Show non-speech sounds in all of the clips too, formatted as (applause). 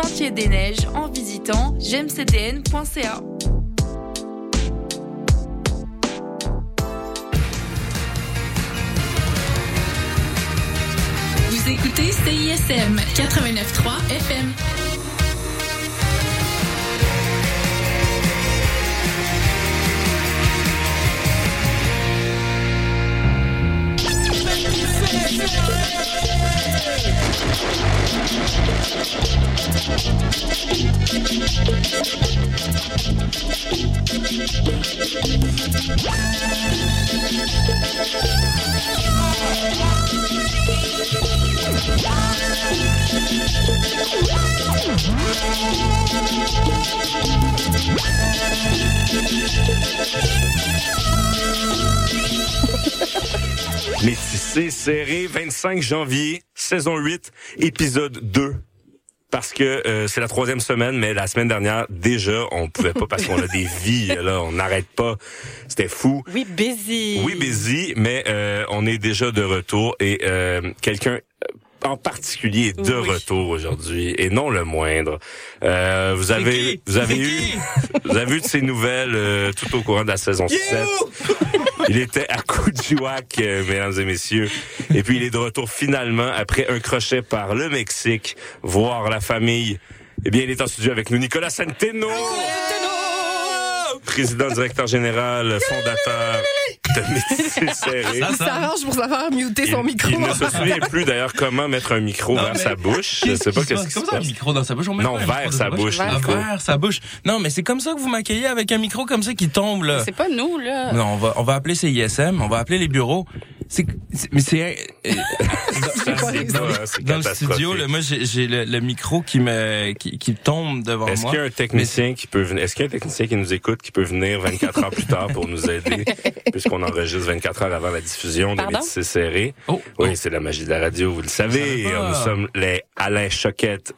Sentier des Neiges en visitant gemcdn.ca. Vous écoutez CISM 89.3 FM. Métissé serré, 25 janvier, saison 8, épisode 2. Parce que euh, c'est la troisième semaine, mais la semaine dernière, déjà, on pouvait pas parce qu'on a des (laughs) vies, là, on n'arrête pas. C'était fou. Oui, busy. Oui, busy, mais euh, on est déjà de retour et euh, quelqu'un en particulier est de Oui. retour aujourd'hui et non le moindre. Euh, vous avez vous avez eu vous avez eu de ses nouvelles euh, tout au courant de la saison 7. (laughs) Il était à Kujiwak, euh, mesdames et messieurs. Et puis il est de retour finalement après un crochet par le Mexique, voir la famille. Eh bien, il est en studio avec nous, Nicolas Centeno. Président, directeur général, (laughs) fondateur de Métis Serré. Ça, Il s'arrange pour savoir muter son micro. il ne se souvient plus d'ailleurs comment mettre un micro Non, vers mais sa bouche. Je sais pas qu'est-ce qui se ça, un passe. micro dans sa bouche? On met Non, pas vers sa bouche, Nico. vers sa bouche. Non, mais c'est comme ça que vous m'accueillez avec un micro comme ça qui tombe, là. C'est pas nous, là. Non, on va, on va appeler CISM, on va appeler les bureaux. C'est, c'est- mais (laughs) c'est, dans le studio, là, moi, j'ai, j'ai le, le micro qui me, qui, qui tombe devant Est-ce moi. qu'il y a un technicien qui peut venir, est-ce qu'il y a un technicien qui nous écoute qui peut venir 24 heures plus tard pour nous aider, (laughs) puisqu'on enregistre 24 heures avant la diffusion de Pardon? Métis Serré? Oh, Oui, oh. c'est la magie de la radio, vous le savez. Nous sommes les Alain Choquette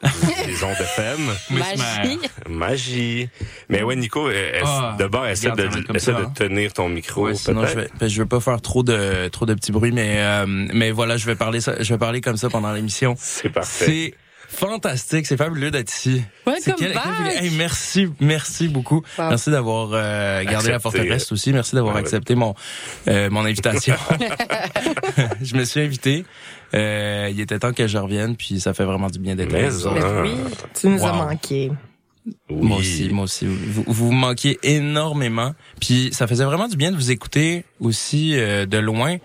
des ondes FM. Magie. Magie. Mais ouais, Nico, euh, est- Ah, d'abord, essaie, de, essaie ça, de hein. tenir ton micro, Ouais, sinon, je vais, je vais pas faire trop de, trop de petits bruits, mais, euh, mais voilà, je vais parler ça, je vais parler comme ça pendant l'émission. C'est parfait. Fantastique, c'est fabuleux d'être ici. Welcome back. Hey, merci, merci beaucoup. Wow. Merci d'avoir euh, gardé la Accepté. forteresse aussi. Merci d'avoir Ouais, ouais. accepté mon euh, mon invitation. (laughs) (laughs) je me suis invité. Euh, il était temps que je revienne, puis ça fait vraiment du bien d'être. Ah. oui, tu nous as manqué. Oui. Moi aussi, moi aussi. Vous, vous me manquiez énormément. Puis ça faisait vraiment du bien de vous écouter aussi euh, de loin,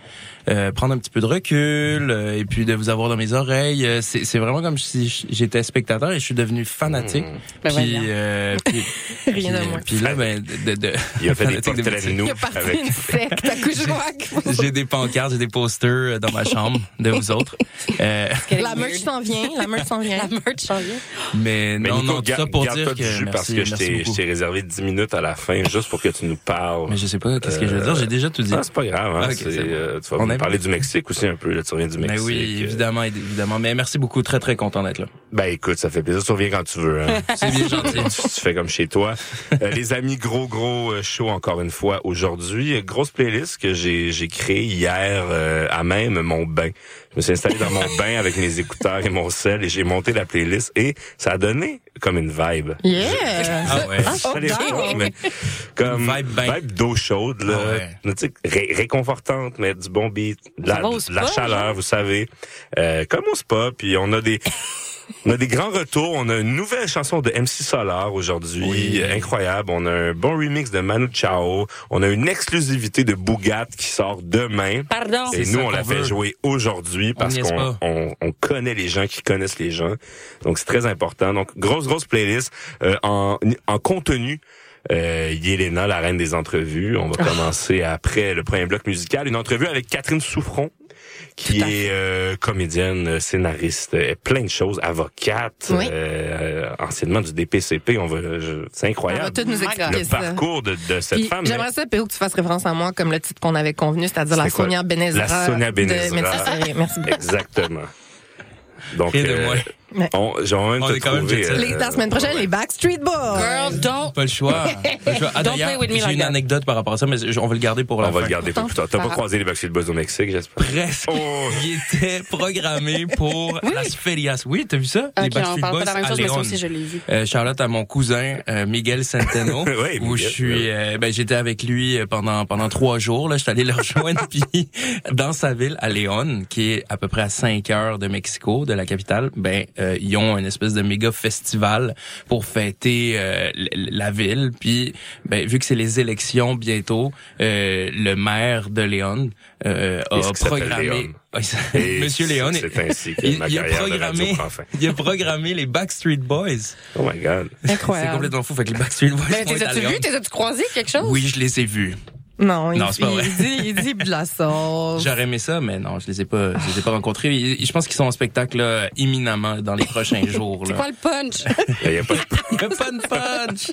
euh, prendre un petit peu de recul euh, et puis de vous avoir dans mes oreilles. Euh, C'est c'est vraiment comme si j'étais spectateur et je suis devenu fanatique. Ben puis, euh, puis, (laughs) Rien de moins. puis là, ben, de, de, Il a (laughs) fait des portraits de nous Il a parti avec une secte à Couchouac. J'ai des pancartes, j'ai des posters euh, dans ma chambre de vous autres. (laughs) Euh, La merch s'en vient, la merch s'en vient. La merch s'en vient. mais, Mais non, Nico, non, tout ça pour dire du que jus merci, parce que je t'ai- beaucoup. je t'ai réservé 10 minutes à la fin juste pour que tu nous parles. Mais je sais pas qu'est-ce que je veux dire? J'ai déjà tout dit. Ah, c'est pas grave, hein. Ah, ok, c'est, c'est bon. euh, tu vas On parler bon. du Mexique aussi un peu, là, tu reviens du Mais Mexique. oui, euh. évidemment, évidemment. Mais merci beaucoup, très très content d'être là. Ben écoute, ça fait plaisir, tu reviens quand tu veux. Hein. (laughs) C'est bien gentil. tu, tu fais comme chez toi. Euh, les amis, gros gros euh, show encore une fois aujourd'hui. Grosse playlist que j'ai j'ai créée hier euh, à même mon bain. Je me suis installé dans mon bain avec mes écouteurs et mon sel et j'ai monté la playlist et ça a donné comme une vibe. Yeah! Ah ouais. Je sais pas, mais comme Une vibe bain. d'eau chaude là, Ah ouais. tu sais, ré- réconfortante mais du bon beat, de la, la chaleur, genre? vous savez, euh, comme au spa. Puis on a des on a des grands retours. On a une nouvelle chanson de MC Solar aujourd'hui, Oui. Incroyable. On a un bon remix de Manu Chao. On a une exclusivité de Bougat qui sort demain. Pardon. Et C'est nous, on la fait jouer aujourd'hui parce qu'on on, on connaît les gens qui connaissent les gens. Donc, c'est très important. Donc, grosse, grosse playlist euh, en, en contenu. Euh, Yelena, la reine des entrevues. On va (laughs) commencer après le premier bloc musical. Une entrevue avec Catherine Souffron, qui est euh, comédienne, scénariste, euh, plein de choses, avocate, Oui. euh, anciennement du DPCP. On va, je- c'est On va incroyable. tout nous expliquer Le ça. parcours de, de cette Puis, femme. mais- J'aimerais ça, Péo, que tu fasses référence à moi comme le titre qu'on avait convenu, c'est-à-dire la? Sonia Benezra. La Sonia de Benezra. Merci. Exactement. (laughs) Donc, de euh, moins. Ouais. On, genre, On te est quand même trouvé, set. Les- la semaine prochaine, les Backstreet Boys. Girl, don't. Pas le choix. Pas le choix. (laughs) Ah, Don't d'ailleurs, play with me j'ai like une that. anecdote par rapport à ça, mais on va le garder pour la On va fin. le garder pour plus tard. T'as pas croisé les Backstreet Boys au Mexique, j'espère? Presque. Oh. Il était programmé pour Las Ferias. Oui, t'as vu ça? On Backstreet Boys la même à chose, mais ça Léon. aussi, je l'ai vu. Euh, Charlotte à mon cousin euh, Miguel Centeno (laughs) Ouais, où je suis euh, ben j'étais avec lui euh, pendant pendant trois jours là j'étais allé le rejoindre (laughs) puis dans sa ville à Léon qui est à peu près à 5 heures de Mexico de la capitale ben euh, ils ont une espèce de méga festival pour fêter euh, la ville puis ben vu que c'est les élections bientôt euh, le maire de Léon euh, a programmé (laughs) Monsieur Léon C'est ainsi que (laughs) il, ma il a de programmé (laughs) il a programmé les Backstreet Boys Oh my God. c'est Incroyable. complètement fou. Fait que les Backstreet Boys Mais t'es as-tu vu? T'es as-tu croisé quelque chose? Oui, je les ai vus. Non, il, Non, c'est pas vrai. il dit, il dit de la sauce. J'aurais aimé ça, mais non, je les ai pas, je les ai pas rencontrés. Ils- Je pense qu'ils sont en spectacle là, imminemment dans les prochains (laughs) jours. C'est quoi le (laughs) punch? Il y a pas de... Il y a pas de punch.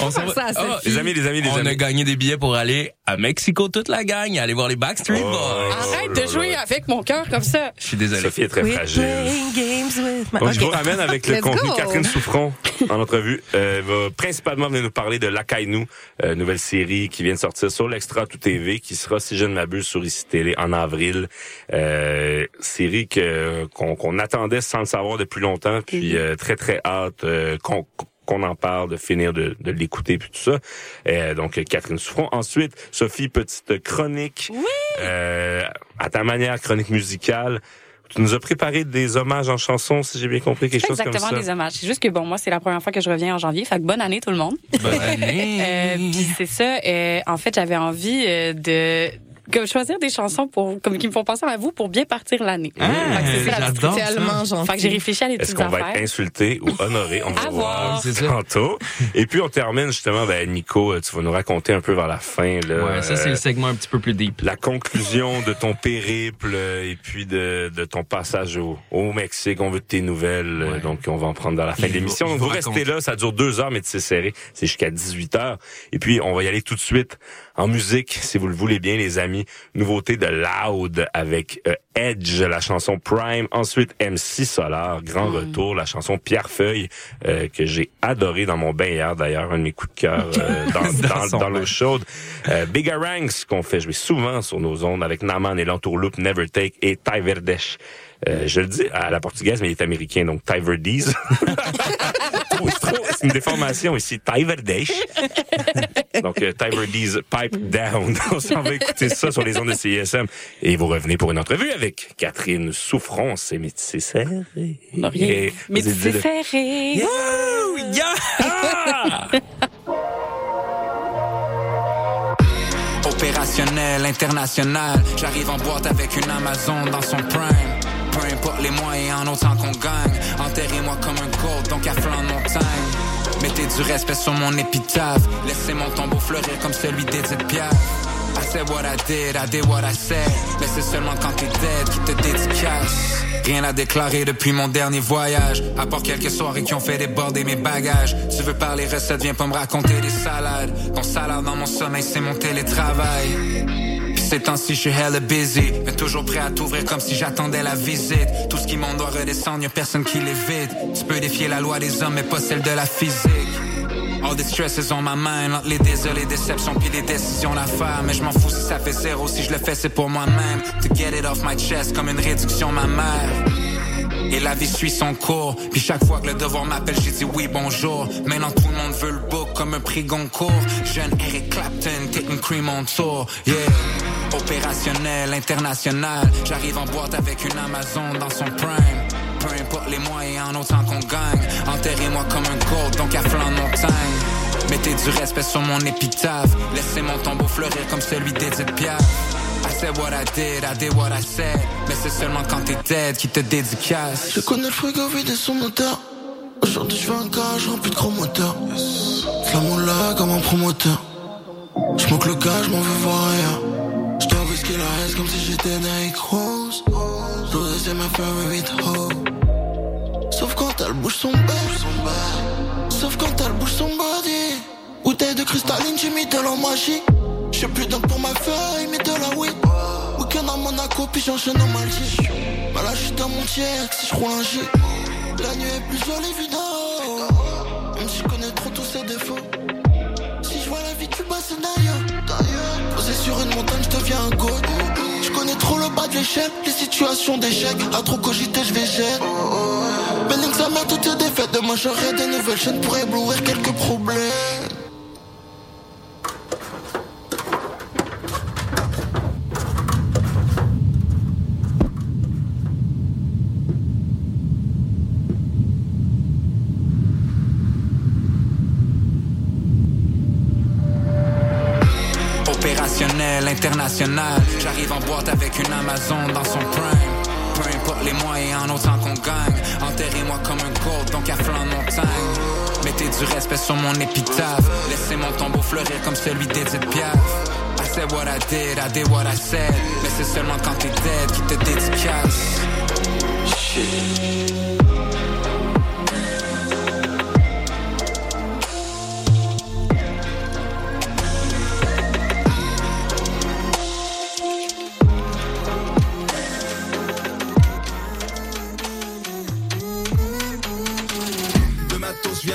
On faire ça à Sophie. Les amis, les amis, les on amis. a gagné des billets pour aller à Mexico toute la gang, aller voir les Backstreet Oh. Boys. Arrête là de jouer là. avec mon cœur comme ça. Je suis désolé. Sophie est très Quit fragile. playing games with my- Donc, je Ok. vous ramène avec le Let's contenu. go. Catherine Souffron, en entrevue, euh, va principalement venir nous parler de L'Akainu, euh, nouvelle série qui vient de sortir sur l'Extra Tout TV, qui sera, si je ne m'abuse, sur ICI Télé en avril. Euh, série que qu'on qu'on attendait sans le savoir depuis longtemps, puis euh, très, très hâte euh, qu'on qu'on en parle, de finir de, de l'écouter puis tout ça. Euh, donc Catherine Souffron. Ensuite, Sophie, petite chronique. Euh, à ta manière, chronique musicale. Tu nous as préparé des hommages en chanson, si j'ai bien compris, quelque chose comme exactement ça. des hommages. C'est juste que bon, moi, c'est la première fois que je reviens en janvier. Fait que bonne année tout le monde. Bonne année. (laughs) Euh, puis c'est ça. euh, en fait, j'avais envie euh, de comme choisir des chansons pour comme qui me font penser à vous pour bien partir l'année. Ah, Fait que c'est ça, la petite j'adore truc. ça. Tellement gentil. Fait que j'ai réfléchi à des Est-ce qu'on va être insulté ou honoré? On va À voir (laughs) tantôt. Et puis, on termine justement, ben, Nico, euh, tu vas nous raconter un peu vers la fin, là. Ouais, ça c'est euh, le segment un petit peu plus deep. la conclusion de ton périple euh, et puis de, de ton passage au, au Mexique. On veut de tes nouvelles. euh, Ouais. Donc, on va en prendre dans la fin de l'émission. vous- vous restez là. Ça dure deux heures, mais c'est serré. C'est jusqu'à 18 heures. Et puis, on va y aller tout de suite en musique, si vous le voulez bien, les amis. Nouveauté de Loud avec euh, Edge, la chanson Prime. Ensuite, MC Solar, grand retour, la chanson Pierre Feuille, euh, que j'ai adoré dans mon bain hier, d'ailleurs, un de mes coups de cœur euh, (laughs) dans, Dans l'eau chaude. Euh, Bigger Ranks, qu'on fait jouer souvent sur nos ondes avec Naman et l'entourloupe Never Take et Ty Verdesh. Euh, je le dis à la portugaise, mais il est américain, donc Ty Verdees. (laughs) Trop, trop, C'est une déformation ici. Ty Verdesh. Donc, euh, Pipe Down. (laughs) On s'en va écouter ça sur les ondes de CISM. Et vous revenez pour une entrevue avec Catherine Souffron. C'est métissé serré. Rien. Dis-le. serré. Wouh, yeah! (laughs) Opérationnel, international. J'arrive en boîte avec une Amazon dans son prime. Peu importe les moyens, en autant qu'on gagne. Enterrez-moi comme un gold, donc à flanc de montagne. Mettez du respect sur mon épitaphe. Laissez mon tombeau fleurir comme celui d'Edith Piaf. I said what I did, I did what I said. Mais c'est seulement quand t'es dead qui te dédicace. Rien à déclarer depuis mon dernier voyage. À part quelques soirées qui ont fait déborder mes bagages. Tu veux parler recettes, viens pas me raconter des salades. Ton salade dans mon sommeil, c'est mon télétravail. Ces temps-ci, je suis hella busy. Mais toujours prêt à t'ouvrir comme si j'attendais la visite. Tout ce qui monte doit redescendre, y'a personne qui l'évite. Tu peux défier la loi des hommes, mais pas celle de la physique. All the stress is on my mind, entre les déceptions puis les décisions à faire. Mais je m'en fous si ça fait zéro, si je le fais c'est pour moi-même. To get it off my chest comme une réduction ma mère. Et la vie suit son cours. Puis chaque fois que le devoir m'appelle, j'ai dit oui, bonjour. Maintenant tout le monde veut le book comme un prix Goncourt. Jeune Eric Clapton, taking cream on tour. Yeah. Opérationnel, international. J'arrive en boîte avec une Amazon dans son prime. Peu importe les moyens, en autant qu'on gagne. Enterrez-moi comme un gold, donc à flanc de montagne. Mettez du respect sur mon épitaphe. Laissez mon tombeau fleurir comme celui d'Edith Piaf. Said what I did, I did what I said. Mais c'est seulement quand t'es dead qui te dédicace. Je connais le frigo vide et son moteur. Aujourd'hui, je fais un gage rempli de gros moteurs. Flamme là comme un promoteur. Je manque le gars, je m'en veux voir rien. Je dois risquer la haine comme si j'étais Nike Rose. Rose, c'est ma favorite hoe. Sauf quand elle bouge son bec. Sauf quand elle bouge son body. Bouteille de cristalline, j'ai mis de l'eau magique. J'ai plus d'eau pour ma feuille, mais de la weed. Puis j'enchaîne en Maldives. Bah là, je suis dans mon tiers, si je roule un G. La nuit est plus jolie, Vino. Même si connais trop tous ses défauts. Si je vois la vie, tu passes d'ailleurs. Posé sur une montagne, je deviens un god. Je connais trop le bas de l'échec, les situations d'échec. À trop cogiter, je vais gérer. Ça met toutes tes défaites. Demain, j'aurai des nouvelles chaînes pour éblouir quelques problèmes. J'arrive en boîte avec une Amazon dans son prime. Peu importe les moyens, en autant qu'on gagne. Enterrez-moi comme un gold, donc à flanc de montagne. Mettez du respect sur mon épitaphe. Laissez mon tombeau fleurir comme celui d'Edith Piaf. I said what I did, I did what I said. Mais c'est seulement quand t'es dead qui te dédicace. Le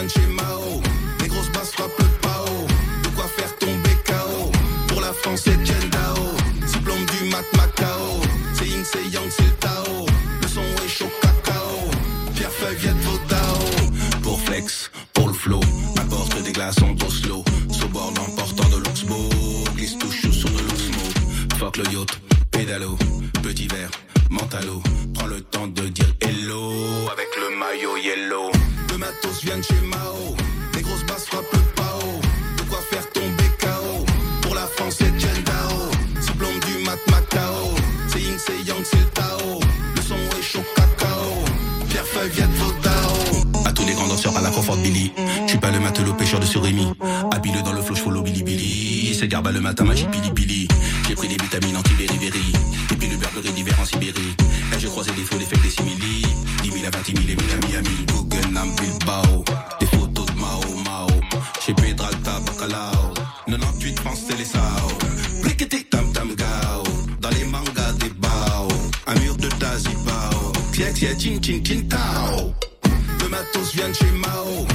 de chez Mao. Les grosses basses frappent le pao. De quoi faire tomber KO. Pour la France, c'est Dao. Diplôme du Mat Macao. C'est Ying, c'est Yang, c'est le Tao. Le son est chaud cacao. Pierre Feuille, Viet Vodao. Pour flex, pour le flow. Apporte des glaçons au slow. Sous bord l'emportant de l'Oxbo. Glisse tout chaud sur de l'Oxmo. Fuck le yacht, pédalo. Petit verre, mentalo. Prends le temps de dire hello. Avec le maillot yellow. Le matos vient de chez Mao. Les grosses basses frappent le pao. De quoi faire tomber KO. Pour la France, c'est Dao. Diplôme du Mat Macao. C'est Ying, c'est Yang, c'est le Tao. Le son est chaud cacao. Pierre Feuille, Viet Vodao. À tous les grands danseurs à la confort Billy. Je suis pas le matelot pêcheur de surimi. Habile dans le flow, follow Billy Billy. C'est garba le matin, magie Billy Billy. J'ai pris des vitamines anti-beriberi. Et puis le Burberry d'hiver en Sibérie. Et j'ai croisé des faux, des fakes, des simili. 10 000 à 20 000 et 1000 à Miami. Guggenheim, Bilbao. Des photos de Mao Mao. Chez Pedralta, Bacalao. 98 France, les Sao. Blickety, tam tam gao. Dans les mangas des bao. Un mur de Tazibao. Tia, chin, chin, chin, tao. Le matos vient de chez Mao.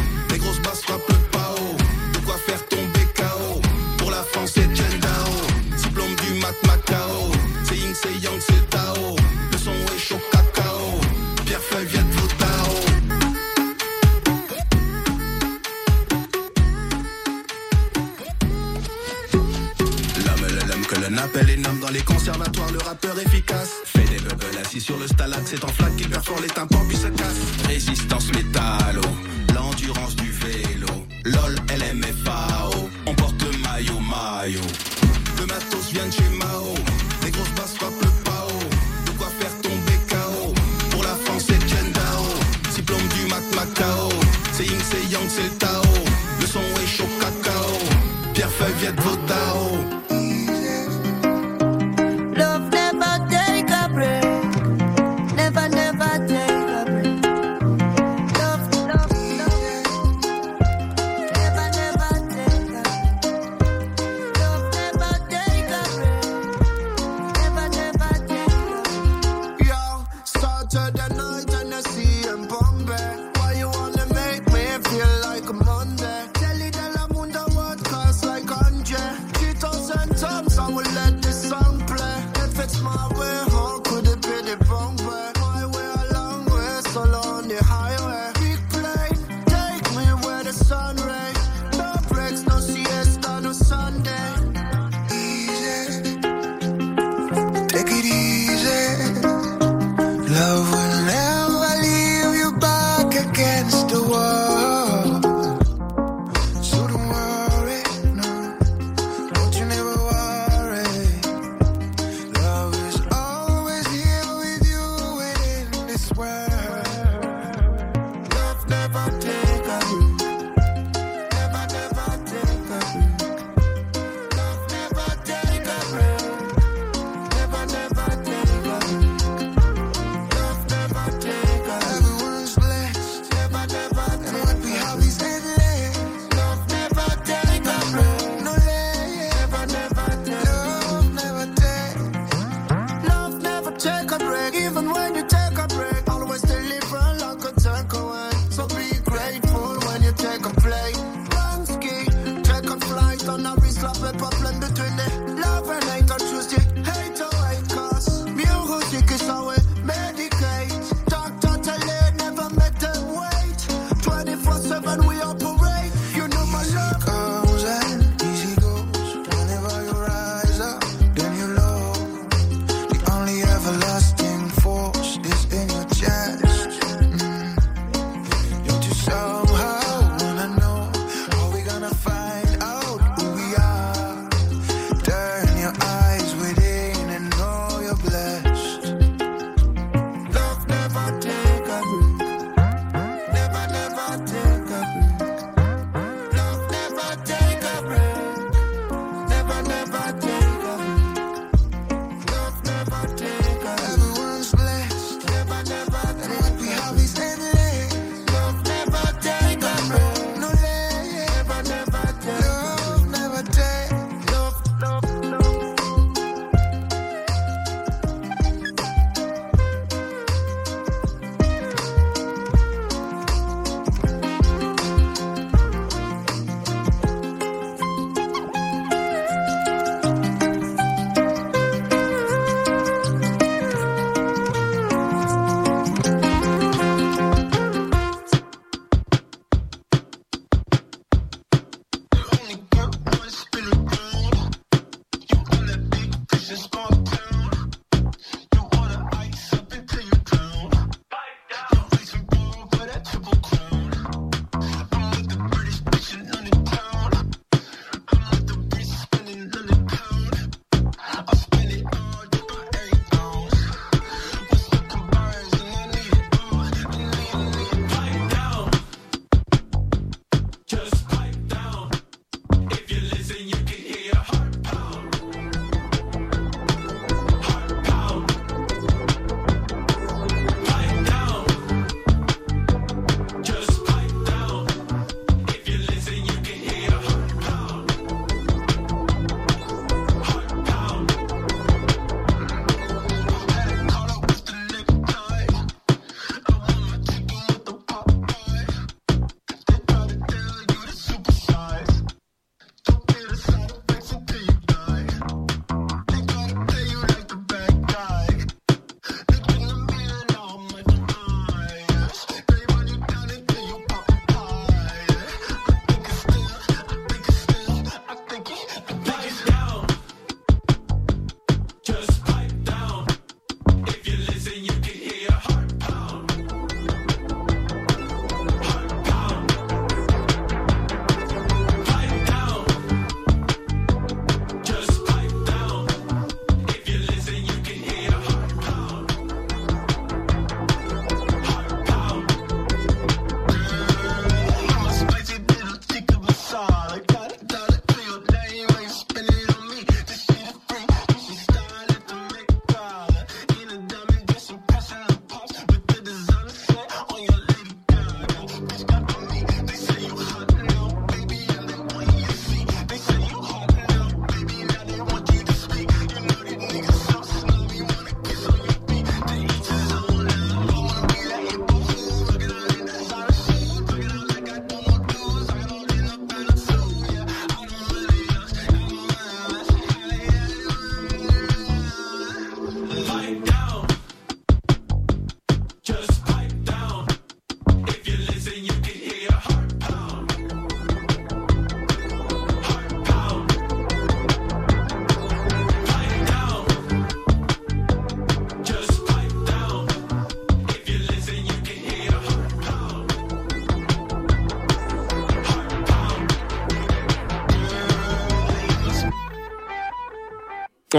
Les conservatoires, le rappeur efficace. Fait des bubbles assis sur le stalag, c'est en flaque qu'il perfore les tympans puis se casse. Résistance métallo, l'endurance du vélo. LOL, LMFAO, on porte maillot, maillot. Le matos vient de chez Mao, les grosses basses frappent le pao. De quoi faire tomber KO. Pour la France, c'est Dao. Diplôme du Mat Macao. C'est Ying, c'est Yang, c'est le Tao. Le son est chaud cacao. Pierre Feuille, Viet Vodao. Love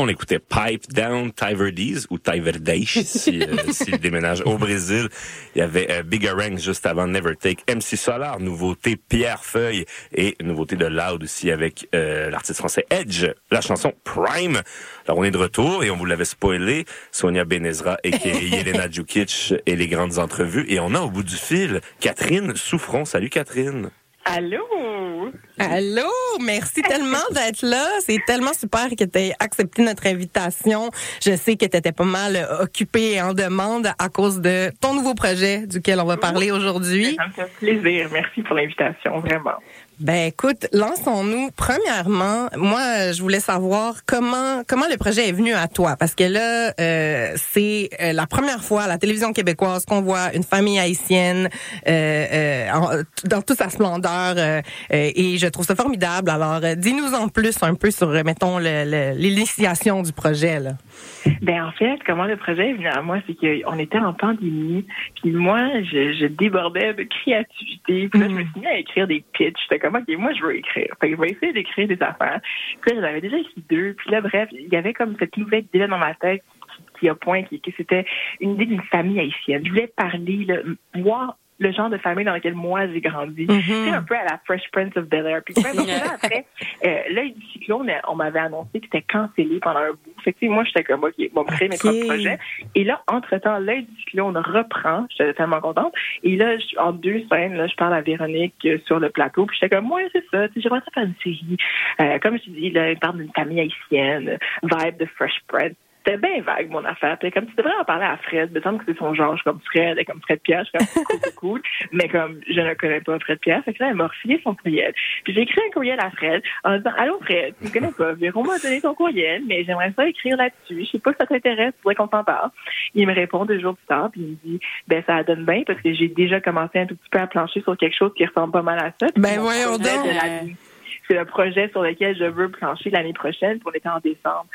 On écoutait Pipe Down, Tyverdes ou Tyverdes (laughs) si, euh, s'il déménage au Brésil. Il y avait euh, Bigger Ranks juste avant Never Take, MC Solar, nouveauté Pierre Feuille et nouveauté de Loud aussi avec euh, l'artiste français Edge, la chanson Prime. Alors on est de retour et on vous l'avait spoilé, Sonia Benezra et (laughs) Yelena Djukic et les grandes entrevues. Et on a au bout du fil Catherine Souffron. Salut Catherine. Allô? Allô, merci tellement (laughs) d'être là. C'est tellement super que tu aies accepté notre invitation. Je sais que tu étais pas mal euh, occupé et en demande à cause de ton nouveau projet duquel on va parler aujourd'hui. Ça me fait plaisir. Merci pour l'invitation, vraiment. Ben écoute, lançons-nous. Premièrement, moi, je voulais savoir comment comment le projet est venu à toi, parce que là, euh, c'est euh, la première fois à la télévision québécoise qu'on voit une famille haïtienne euh, euh, dans toute sa splendeur, euh, euh, et je trouve ça formidable. Alors, dis-nous en plus un peu sur, mettons, l'initiation du projet. Là. Ben en fait, comment le projet est venu à moi, c'est qu'on était en pandémie, puis moi, je, je débordais de créativité. Puis là, je me suis mis à écrire des pitchs. J'étais comme, OK, moi, je veux écrire. Fait que je vais essayer d'écrire des affaires. Puis là, j'en avais déjà écrit deux. Puis là, bref, il y avait comme cette nouvelle idée dans ma tête qui, a point, qui, que c'était une idée d'une famille haïtienne. Je voulais parler, là, voir le genre de famille dans laquelle moi j'ai grandi. C'est un peu à la Fresh Prince of Bel Air. Puis là, (laughs) après, euh, l'œil du cyclone, on m'avait annoncé que c'était cancellé pendant un bout. Fait que, moi, j'étais comme, OK, bon, créer mes propres projets. Et là, entre-temps, l'œil du cyclone reprend. J'étais tellement contente. Et là, je- en deux scènes, là, je parle à Véronique euh, sur le plateau. Puis j'étais comme, moi, c'est ça. J'aimerais ça faire une série. Euh, comme je dis, là, il parle d'une famille haïtienne, euh, vibe de Fresh Prince. C'était bien vague, mon affaire. Puis comme tu devrais en parler à Fred, il me semble que c'est son genre, je suis comme Fred, et comme Fred Pierre, je suis comme cool, cool, cool. (laughs) Mais comme je ne connais pas Fred Pierre, fait que là, elle m'a refilé son courriel. Puis j'ai écrit un courriel à Fred en disant Allô Fred, tu me connais pas, Véron m'a donné ton courriel, mais j'aimerais ça écrire là-dessus. Je sais pas si ça t'intéresse, tu voudrais qu'on s'en parle. Il me répond deux jours plus tard, puis il me dit Ben ça donne bien parce que j'ai déjà commencé un tout petit peu à plancher sur quelque chose qui ressemble pas mal à ça. Ben voyons donc. C'est le projet sur lequel je veux plancher l'année prochaine, puis on était en décembre.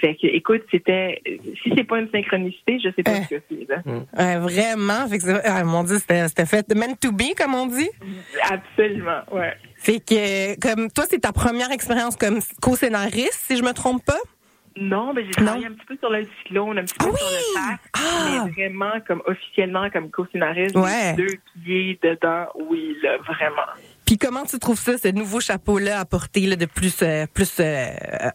Fait que, écoute, c'était, si c'est pas une synchronicité, je sais pas Euh. ce que c'est, là. Ouais, vraiment? Fait que c'est- ah, mon Dieu, c'était c'était fait meant to be, comme on dit? Absolument, ouais. Fait que, comme toi, c'est ta première expérience comme co-scénariste, si je me trompe pas? Non, mais j'ai travaillé un petit peu sur le cyclone, un petit peu sur le sac, mais vraiment comme officiellement comme co-scénariste, Ouais. les deux pieds dedans, oui, là, vraiment. Puis comment tu trouves ça, ce nouveau chapeau-là à porter là, de plus, euh, plus euh,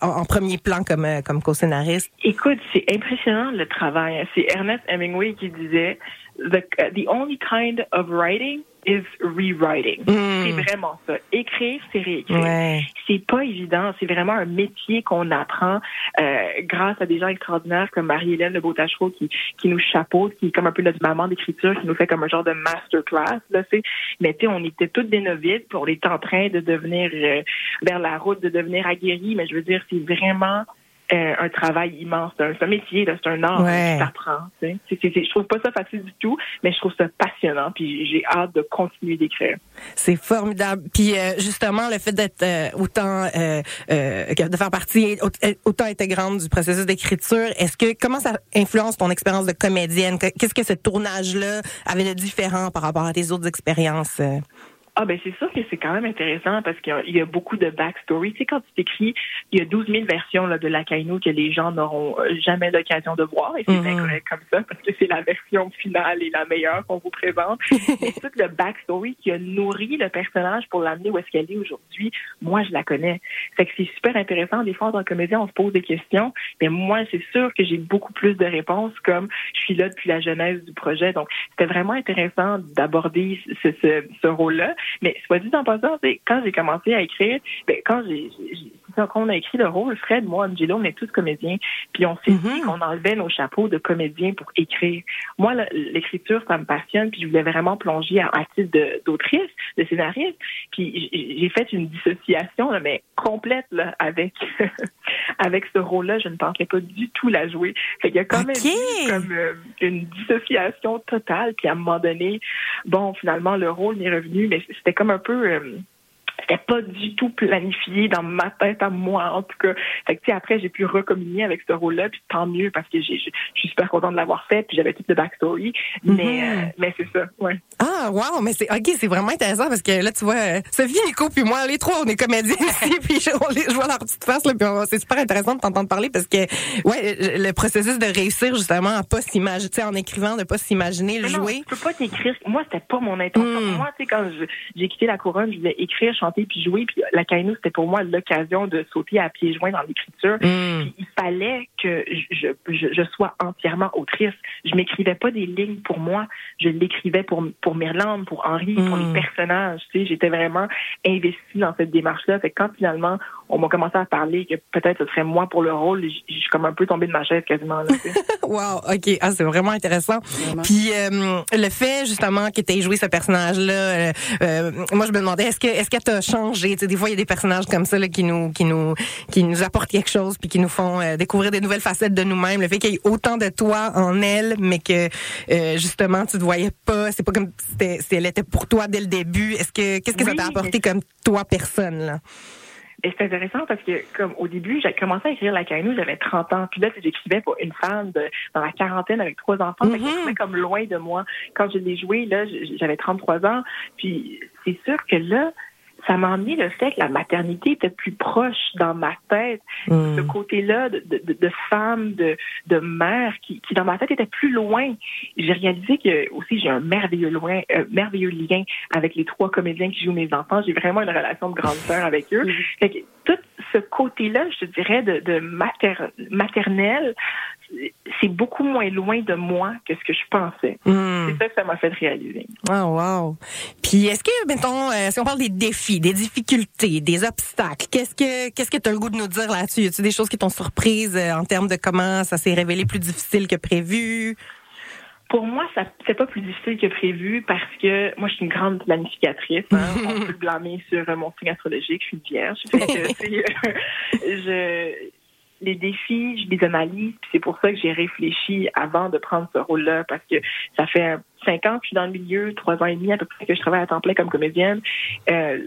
en, en premier plan comme, euh, comme co-scénariste? Écoute, c'est impressionnant le travail. C'est Ernest Hemingway qui disait the, the only kind of writing is rewriting. Mm. C'est vraiment ça. Écrire, c'est réécrire. Ouais. C'est pas évident. C'est vraiment un métier qu'on apprend euh, grâce à des gens extraordinaires comme Marie-Hélène de Beautachereau qui, qui nous chapeaute, qui est comme un peu notre maman d'écriture, qui nous fait comme un genre de masterclass. Là, c'est. Mais tu sais, on était toutes des novices, puis on est en train de devenir euh, vers la route de devenir aguerris. Mais je veux dire, c'est vraiment euh, un travail immense. C'est un, métier, c'est un art Ouais. qui s'apprend. tu sais. Je trouve pas ça facile du tout, mais je trouve ça passionnant. Puis j'ai hâte de continuer d'écrire. C'est formidable. Puis euh, justement, le fait d'être euh, autant euh, euh, de faire partie au- autant intégrante du processus d'écriture, est-ce que comment ça influence ton expérience de comédienne? Que- Qu'est-ce que ce tournage-là avait de différent par rapport à tes autres expériences? Ah ben c'est sûr que c'est quand même intéressant parce qu'il y a- il y, a beaucoup de backstory. Tu sais, quand tu t'écris, il y a 12 000 versions là, de la Kaino que les gens n'auront euh, jamais l'occasion de voir et c'est bien correct comme ça parce que c'est la version finale et la meilleure qu'on vous présente. (laughs) Mais tout le backstory qui a nourri le personnage pour l'amener où est-ce qu'elle est aujourd'hui, moi je la connais. Fait que c'est super intéressant. Des fois, en tant que comédien, on se pose des questions, mais moi c'est sûr que j'ai beaucoup plus de réponses comme je suis là depuis la genèse du projet. Donc c'était vraiment intéressant d'aborder ce, ce, ce rôle-là. Mais soit dit en passant, quand j'ai commencé à écrire, ben, quand j'ai, quand on a écrit le rôle, Fred, moi, Angelo, on est tous comédiens, puis on s'est dit qu'on enlevait nos chapeaux de comédiens pour écrire. Moi, l'écriture, ça me passionne, puis je voulais vraiment plonger à, à titre d'autrice, de scénariste, puis j'ai fait une dissociation, là, mais complète, là, avec (laughs) avec ce rôle-là, je ne pensais pas du tout la jouer. Fait qu'il y a quand même comme euh, une dissociation totale, puis à un moment donné, bon, finalement, le rôle m'est revenu, mais c'était comme un peu... c'était pas du tout planifié dans ma tête à moi, en tout cas. Fait que, tu sais, après, j'ai pu recommunier avec ce rôle-là, puis tant mieux, parce que j'ai, je suis super contente de l'avoir fait, puis j'avais tout le backstory. Mais, euh, mais c'est ça, ouais. Ah, wow, mais c'est ok, c'est vraiment intéressant parce que là, tu vois, euh, Sophie, Nico, puis moi, les trois, on est comédiens (laughs) ici, puis je, on les- je vois leur petite face, là, puis c'est super intéressant de t'entendre parler parce que, ouais, le processus de réussir justement à pas s'imaginer, tu sais, en écrivant, de pas s'imaginer le Mais non, jouer. je peux pas t'écrire. Moi, c'était pas mon intention. Moi, tu sais, quand j'ai quitté la couronne, je voulais écrire, chanter puis jouer. Puis la Kainu, c'était pour moi l'occasion de sauter à pieds joints dans l'écriture. Mm. Puis il fallait que je, je, je sois entièrement autrice. Je m'écrivais pas des lignes pour moi, je l'écrivais pour pour Myrlande, pour Henri, pour Mm. les personnages. Tu sais, j'étais vraiment investie dans cette démarche-là. Fait que quand finalement on m'a commencé à parler que peut-être ce serait moi pour le rôle, je suis comme un peu tombée de ma chaise quasiment. Là. (laughs) Wow, ok, ah c'est vraiment intéressant. Vraiment. Puis euh, le fait justement que tu aies joué ce personnage-là, euh, euh, moi je me demandais est-ce que est-ce que t'as changé? Tu sais, des fois il y a des personnages comme ça là, qui nous qui nous qui nous apportent quelque chose puis qui nous font euh, découvrir des nouvelles facettes de nous-mêmes. Le fait qu'il y ait autant de toi en elle, mais que euh, justement tu te voyais pas, c'est pas comme si, elle était pour toi dès le début. Est-ce que qu'est-ce que ça Oui, t'a apporté comme toi personne là? Et c'est intéressant parce que, comme au début, j'ai commencé à écrire La Canou, j'avais 30 ans. Puis là, j'écrivais pour une femme de, dans la quarantaine avec trois enfants. Je trouvais comme loin de moi. Quand je l'ai joué, là, j'avais 33 ans. Puis c'est sûr que là, ça m'a emmené le fait que la maternité était plus proche dans ma tête. Mm. Ce côté-là de, de, de- de femme, de, de mère, qui, qui dans ma tête était plus loin. J'ai réalisé que aussi j'ai un merveilleux, loin, euh, merveilleux lien avec les trois comédiens qui jouent mes enfants. J'ai vraiment une relation de grande sœur avec eux. Fait que tout ce côté-là, je te dirais, de, de mater- maternel, c'est beaucoup moins loin de moi que ce que je pensais. Mm. C'est ça que ça m'a fait réaliser. Oh, wow. Puis est-ce que, mettons, euh, si on parle des défis, des difficultés, des obstacles, qu'est-ce que qu'est-ce que tu as le goût de nous dire là-dessus? Y a-tu des choses qui t'ont surprise euh, en termes de comment ça s'est révélé plus difficile que prévu? Pour moi, ça c'est pas plus difficile que prévu parce que moi, je suis une grande planificatrice. Hein. (laughs) On peut le blâmer sur mon signe astrologique. Je suis vierge. (laughs) Je, les défis, je les analyse. C'est pour ça que j'ai réfléchi avant de prendre ce rôle-là parce que ça fait cinq ans que je suis dans le milieu, trois ans et demi à peu près que je travaille à temps plein comme comédienne. Euh,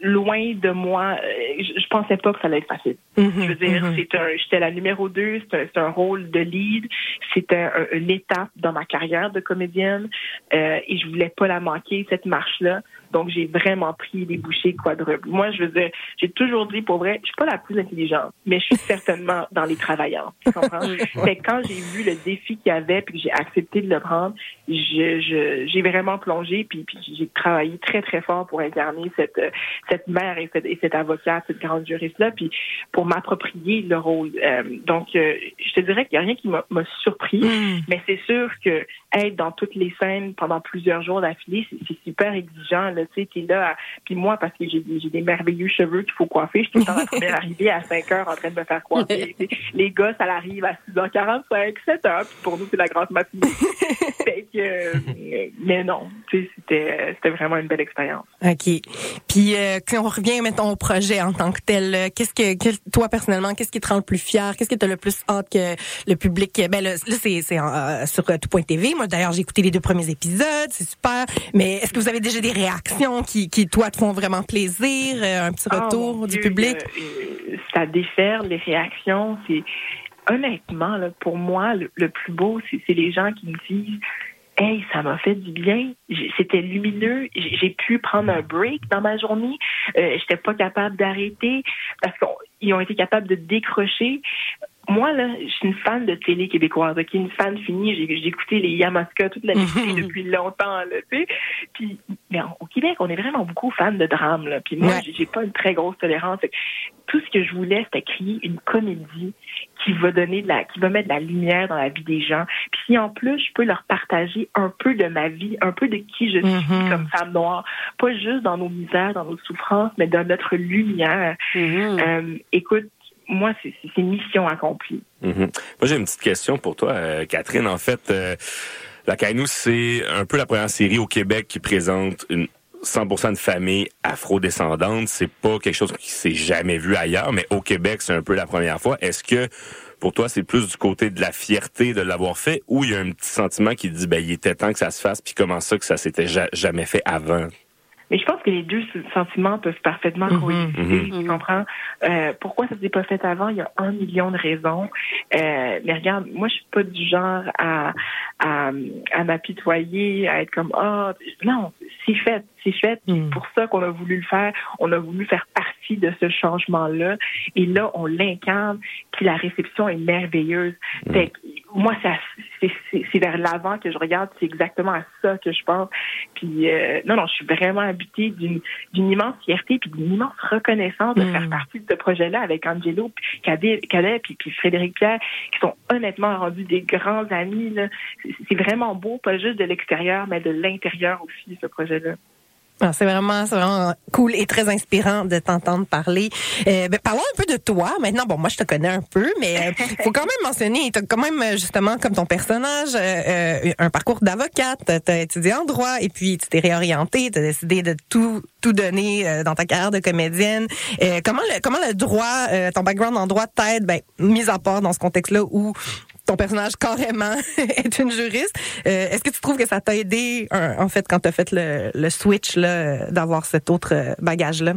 loin de moi, euh, je, je pensais pas que ça allait être facile. Je veux dire, c'est un, j'étais la numéro deux, c'est un, c'est un rôle de lead, c'était un- une étape dans ma carrière de comédienne euh, et je voulais pas la manquer cette marche-là. Donc j'ai vraiment pris les bouchées quadruples. Moi, je veux dire, j'ai toujours dit pour vrai, je suis pas la plus intelligente, mais je suis (laughs) certainement dans les travailleurs. Tu comprends? (laughs) Que quand j'ai vu le défi qu'il y avait puis que j'ai accepté de le prendre, je, je- j'ai vraiment plongé puis, puis j'ai travaillé très très fort pour incarner cette cette mère et cette, et cette avocate, cette grande juriste-là, puis pour m'approprier le rôle. Euh, donc, euh, je te dirais qu'il n'y a rien qui m'a m'a surpris, mais c'est sûr que être dans toutes les scènes pendant plusieurs jours d'affilée, c'est super exigeant. Là, tu sais, t'es là, à- puis moi, parce que j'ai des, merveilleux cheveux qu'il faut coiffer, je suis tout le temps la première arrivée à 5 heures en train de me faire coiffer. Les gars, ça arrive à 6h45, 7h, puis pour nous, c'est la grande matinée. (laughs) fait que, euh, mais non, tu sais, c'était c'était vraiment une belle expérience. OK. Puis euh, si on revient mettons au projet en tant que tel, euh, qu'est-ce que, que- toi personnellement, qu'est-ce qui te rend le plus fier? Qu'est-ce que tu as le plus hâte que le public ben là, là, c'est euh, sur euh, tout.tv. Moi d'ailleurs, j'ai écouté les deux premiers épisodes, c'est super. Mais est-ce que vous avez déjà des réactions qui qui toi te font vraiment plaisir, euh, un petit Ah, retour du Dieu, public? euh, ça déferle les réactions. C'est honnêtement là, pour moi le, le plus beau, c'est les gens qui me disent. Hey, ça m'a fait du bien. C'était lumineux. J'ai j'ai pu prendre un break dans ma journée. Euh, J'étais pas capable d'arrêter parce qu'ils ont été capables de décrocher. Moi, là, je suis une fan de télé québécoise, ok? Une fan finie. J'ai écouté les Yamaska toute la (laughs) nuit depuis longtemps, là, tu sais. Puis, mais en- au Québec, on est vraiment beaucoup fans de drame, là. Puis moi, Ouais. j'ai- pas une très grosse tolérance. Tout ce que je voulais, c'était créer une comédie qui va donner de la, qui va mettre de la lumière dans la vie des gens. Puis si en plus, je peux leur partager un peu de ma vie, un peu de qui je suis Mhm. comme femme noire, pas juste dans nos misères, dans nos souffrances, mais dans notre lumière. Euh, écoute, moi, c'est mission accomplie. Mhm. Moi, j'ai une petite question pour toi, euh, Catherine. En fait, euh, la Cainou, c'est un peu la première série au Québec qui présente une 100% de famille afro-descendante. C'est pas quelque chose qui s'est jamais vu ailleurs, mais au Québec, c'est un peu la première fois. Est-ce que pour toi, c'est plus du côté de la fierté de l'avoir fait ou il y a un petit sentiment qui dit, ben, il était temps que ça se fasse, puis comment ça que ça s'était ja- jamais fait avant? Mais je pense que les deux sentiments peuvent parfaitement coexister. Mhm. Tu comprends? Euh, pourquoi ça s'est pas fait avant? Il y a un million de raisons. Euh, mais regarde, moi, je suis pas du genre à, à, à m'apitoyer, à être comme, ah, non, c'est fait, c'est fait. C'est Mhm. pour ça qu'on a voulu le faire. On a voulu faire partie de ce changement-là. Et là, on l'incarne, puis la réception est merveilleuse. Fait que moi, c'est vers l'avant que je regarde, c'est exactement à ça que je pense. Puis euh, non, non, je suis vraiment habitée d'une immense fierté puis d'une immense reconnaissance de faire partie de ce projet-là avec Angelo, puis Cadet, Cadet puis, puis Frédéric Pierre, qui sont honnêtement rendus des grands amis. c'est vraiment beau, pas juste de l'extérieur, mais de l'intérieur aussi, ce projet-là. Ah, c'est vraiment, vraiment cool et très inspirant de t'entendre parler. Euh, ben, parlons un peu de toi. Maintenant, bon, moi, je te connais un peu, mais euh, (laughs) faut quand même mentionner, t'as quand même, justement, comme ton personnage, euh, euh, un parcours d'avocate. T'as étudié en droit et puis tu t'es réorienté, t'as décidé de tout, tout donner euh, dans ta carrière de comédienne. Euh, comment le, comment le droit, euh, ton background en droit t'aide, ben, mis à part dans ce contexte-là où ton personnage carrément (laughs) est une juriste. Euh, Est-ce que tu trouves que ça t'a aidé, en fait, quand tu as fait le, le switch d'avoir cet autre euh, bagage-là?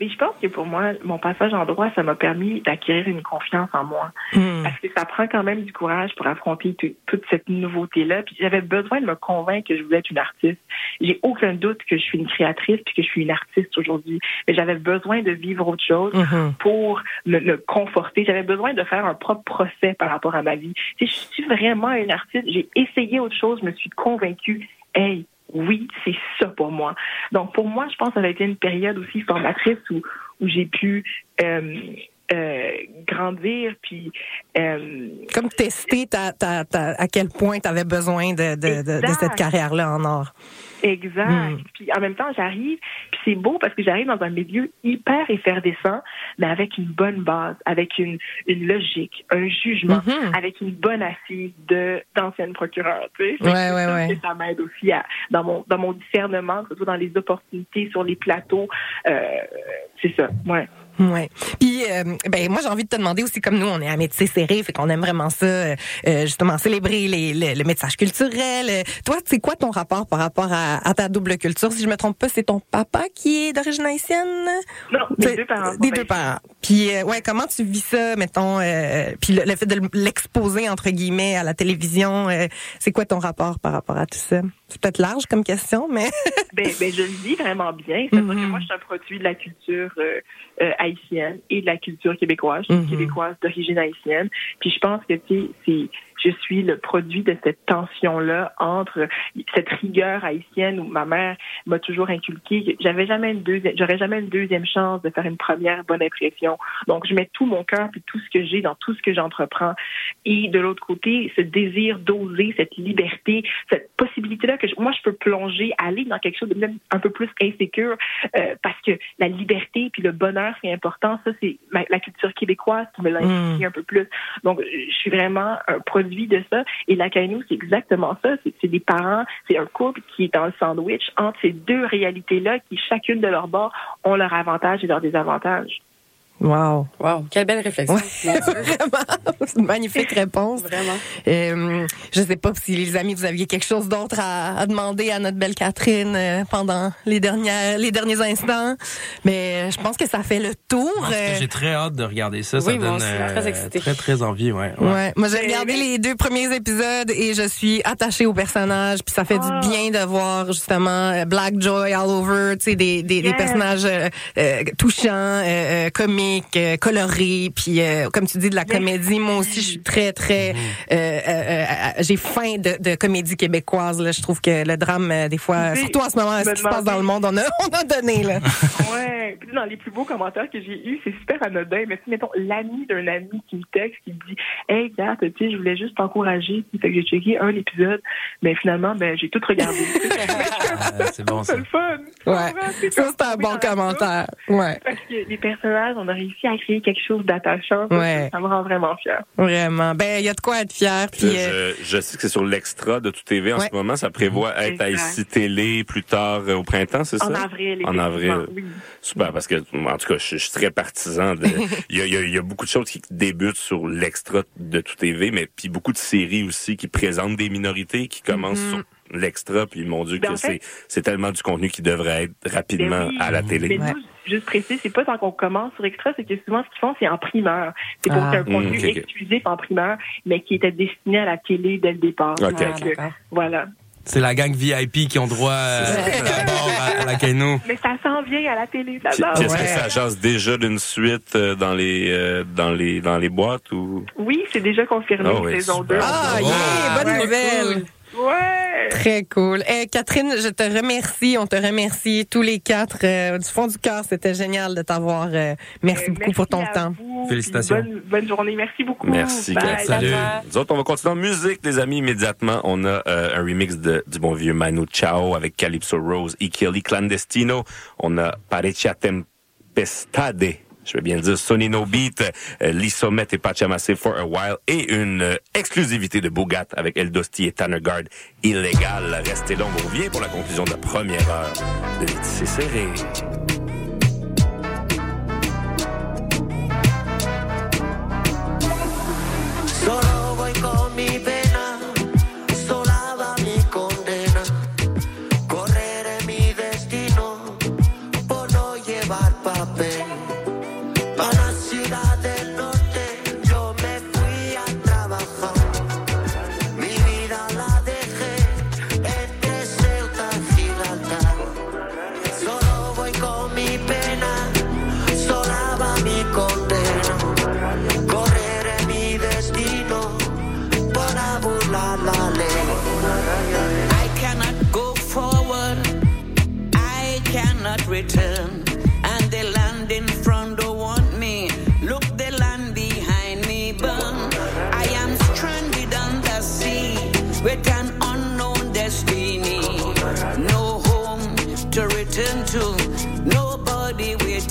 Mais je pense que pour moi, mon passage en droit, ça m'a permis d'acquérir une confiance en moi. Hmm. Parce que ça prend quand même du courage pour affronter tout- toute cette nouveauté-là. Puis j'avais besoin de me convaincre que je voulais être une artiste. J'ai aucun doute que je suis une créatrice puis que je suis une artiste aujourd'hui. Mais j'avais besoin de vivre autre chose Mhm. pour me, me conforter. J'avais besoin de faire un propre procès par rapport à ma vie. Sais, je suis vraiment une artiste. J'ai essayé autre chose. Je me suis convaincue. Hey, oui, c'est ça pour moi. Donc pour moi, je pense que ça a été une période aussi formatrice où, où j'ai pu euh, euh, grandir puis euh, Comme tester ta, ta, ta- à quel point tu avais besoin de, de, de, cette carrière-là en or. Exact. Mm. Puis en même temps, j'arrive, puis c'est beau parce que j'arrive dans un milieu hyper effervescent, mais avec une bonne base, avec une, une logique, un jugement, Mhm. avec une bonne assise de d'ancienne procureure. Tu sais, Ouais, ouais, ouais. ça m'aide aussi à, dans mon dans mon discernement, soit dans les opportunités sur les plateaux. Euh, c'est ça. Ouais. Ouais. Puis euh, ben moi j'ai envie de te demander aussi comme nous on est à métier serré fait qu'on aime vraiment ça euh, euh, justement célébrer les, le, le métissage culturel. Toi c'est quoi ton rapport par rapport à, à ta double culture? Si je me trompe pas c'est ton papa qui est d'origine haïtienne? Non, mes deux parents. Des deux parents. Puis euh, ouais comment tu vis ça mettons euh, puis le, le fait de l'exposer entre guillemets à la télévision euh, c'est quoi ton rapport par rapport à tout ça? C'est peut-être large comme question mais (laughs) Ben, ben, je le vis vraiment bien. C'est vrai que Mhm. moi, je suis un produit de la culture euh, euh, haïtienne et de la culture québécoise. Je suis Mhm. québécoise d'origine haïtienne. Puis je pense que, tu sais, c'est je suis le produit de cette tension-là entre cette rigueur haïtienne où ma mère m'a toujours inculqué j'avais jamais une deuxième, j'aurais jamais une deuxième chance de faire une première bonne impression. Donc, je mets tout mon cœur puis tout ce que j'ai dans tout ce que j'entreprends. Et de l'autre côté, ce désir d'oser, cette liberté, cette possibilité-là que je- moi, je peux plonger, aller dans quelque chose de même un peu plus insécure euh, parce que la liberté puis le bonheur, c'est important. Ça, c'est la culture québécoise qui me l'a inculqué un peu plus. Donc, je suis vraiment un produit de ça. Et la Kainou, c'est exactement ça. C'est des parents, c'est un couple qui est dans le sandwich entre ces deux réalités-là qui, chacune de leur bord, ont leurs avantages et leurs désavantages. Wow Wow, quelle belle réflexion. (laughs) Dieu. vraiment c'est (laughs) une magnifique réponse. Vraiment. Euh, je sais pas si les amis vous aviez quelque chose d'autre à, à demander à notre belle Catherine euh, pendant les dernières les derniers instants, mais je pense que ça fait le tour. Euh, J'ai très hâte de regarder ça. ça Oui, moi donne aussi, euh, très excitée. très très envie, ouais. ouais. Ouais, moi j'ai regardé les deux premiers épisodes et je suis attachée au personnage, puis ça fait Ah. du bien de voir justement euh, Black Joy all over, tu sais des, des, des personnages euh, euh, touchants, euh, comiques, euh, colorés, puis euh, comme tu dis de la comédie. Moi aussi, je suis très très, Mhm. euh, euh, euh, j'ai faim de, de comédie québécoise. Là, je trouve que le drame euh, des fois, Tu sais, surtout en ce moment, ce qui se passe dans le monde, on a (laughs) on a donné là. (laughs) Ouais. Puis dans les plus beaux commentaires que j'ai eus, c'est super anodin. Mais si, mettons, l'ami d'un ami qui me texte, qui me dit Hey, Kat, tu sais, je voulais juste t'encourager. Fait que j'ai checké un épisode, mais finalement, ben, j'ai tout regardé. (laughs) Euh, c'est bon ça. c'est le fun. Ouais, C'est ça c'est un bon commentaire. Ouais, Parce que les personnages, on a réussi à créer quelque chose d'attachant. Ça, Ouais. Ça me rend vraiment fière. vraiment. Ben il y a de quoi être fier. Puis euh, je, je sais que c'est sur l'extra de Tout TV en Ouais. ce moment. Ça prévoit être à. ICI Télé plus tard euh, au printemps, c'est ça? En avril, En avril. Oui. Super, parce que, en tout cas, je, je suis très partisan. De, (laughs) il, y a, il, y a, il y a beaucoup de choses qui débutent sur l'extra de Tout TV, mais puis beaucoup de séries aussi qui présentent des minorités, qui commencent Mhm. sur l'extra, puis mon Dieu, Ben, que en fait- c'est tellement du contenu qui devrait être rapidement Ben oui. à la Mais télé. Ouais. nous, juste préciser, c'est pas tant qu'on commence sur Extra, c'est que souvent, ce qu'ils font, c'est en primeur. C'est pour Ah. qu'il y ait un contenu Mm, exclusif en primeur, mais qui était destiné à la télé dès le départ. Ok, Donc, ok. euh, voilà. C'est la gang VIP qui ont droit euh, à, à, à la Kainou. Mais ça s'en vient à la télé, ça Est-ce que ça jase déjà d'une suite euh, dans les euh, dans les dans les boîtes ou? Oui, c'est déjà confirmé, Ah oui, saison super. 2. Ah, yeah, bonne nouvelle. Ouais! Très cool. Eh, Catherine, je te remercie. On te remercie tous les quatre euh, du fond du cœur. C'était génial de t'avoir. euh, merci Euh, beaucoup pour ton à temps. vous, Félicitations. Bonne, bonne journée. Merci beaucoup. Merci. Bye. Catherine. Salut. Nous autres, on va continuer en musique, les amis, immédiatement. On a euh, un remix de, du bon vieux Manu Chao avec Calypso Rose, Ikeli Clandestino. On a Parecchia Tempestade. Je vais bien dire, Sonny No Beat, euh, Lisomet et Pachamase for a While et une euh, exclusivité de Bougat avec El Dosti et Tanner Guard, illégal. Restez vous revient pour la conclusion de la première heure de C'est serré.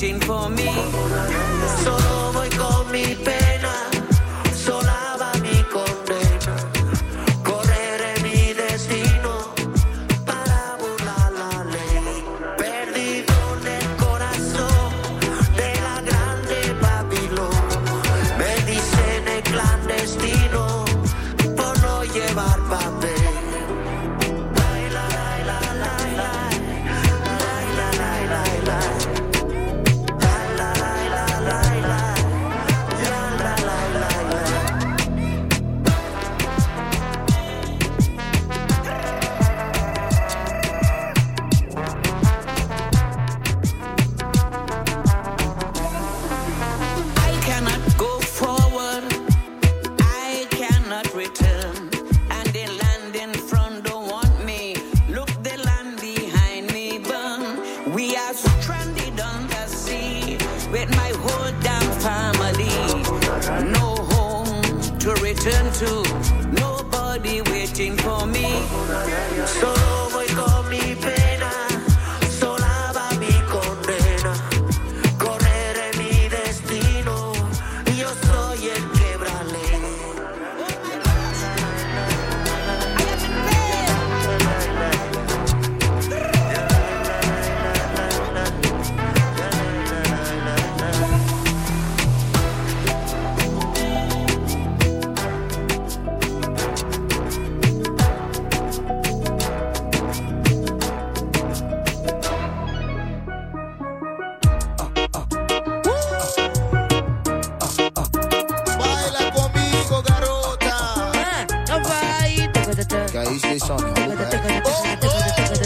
Waiting for me. Solo voy con mi pena, Isso, deixa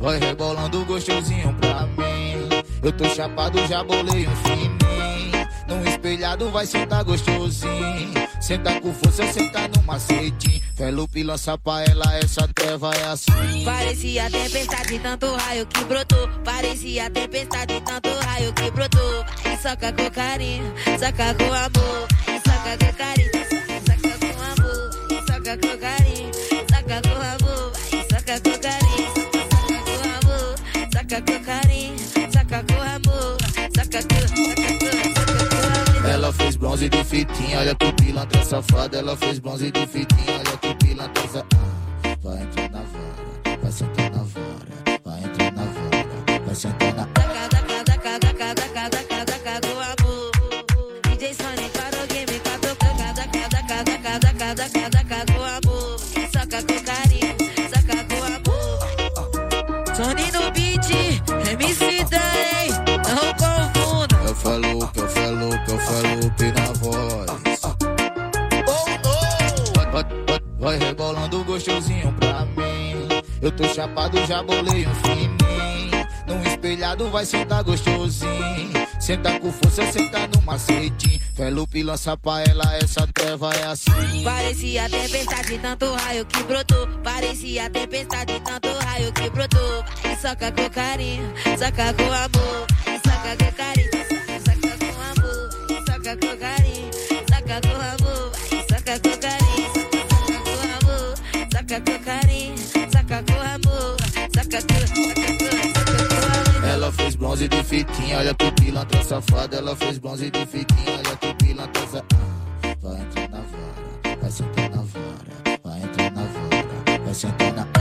Vai, rebolando gostosinho pra mim. Eu tô chapado, já bolei um fininho. Num espelhado vai sentar gostosinho. Senta com força, senta no macetinho. Felupe lança pra ela, essa treva é assim. Parecia tempestade, tanto raio que brotou. Parecia tempestade, tanto raio que brotou. Vai, soca com carinho, soca com amor. Vai, soca com carinho, soca com carinho, soca com amor. Vai, soca com carinho, soca com amor. Soca com carinho, soca com amor. Soca com, soca com. Ela fez bronze de fitinha, olha que pilantra safada. Ela fez bronze de fitinha, olha que pilantra safada. Vai entrar no! Gostosinho pra mim. Eu tô chapado, já bolei um fininho. Num espelhado vai sentar gostosinho. Senta com força, senta no macetinho. Felupe lança pra ela, essa treva é assim. Parecia tempestade, tanto raio que brotou. Parecia tempestade, tanto raio que brotou. Vai, soca com carinho, soca com amor. Vai, soca com carinho, soca com amor. Soca com carinho, Carinho, soca com amor. Soca com. Ela fez bronze de fitinha, olha que pilantra safada. Ela fez bronze de fitinha, olha que pilantra safada. Vai entrar na vara, vai sentar na vara. Vai entrar na vara, vai sentar na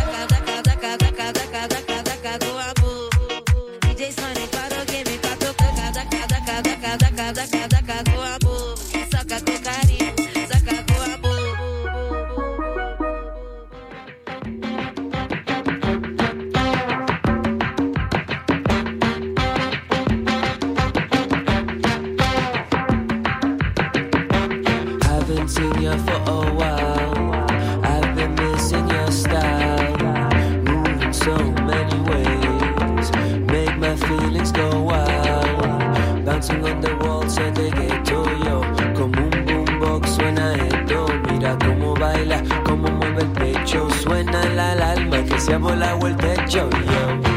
cómo mueve el pecho. Suena la alarma que se ha volado el techo, yo.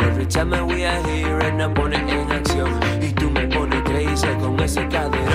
Every time we are here pone en acción. Y tú me pones crazy con ese caderón.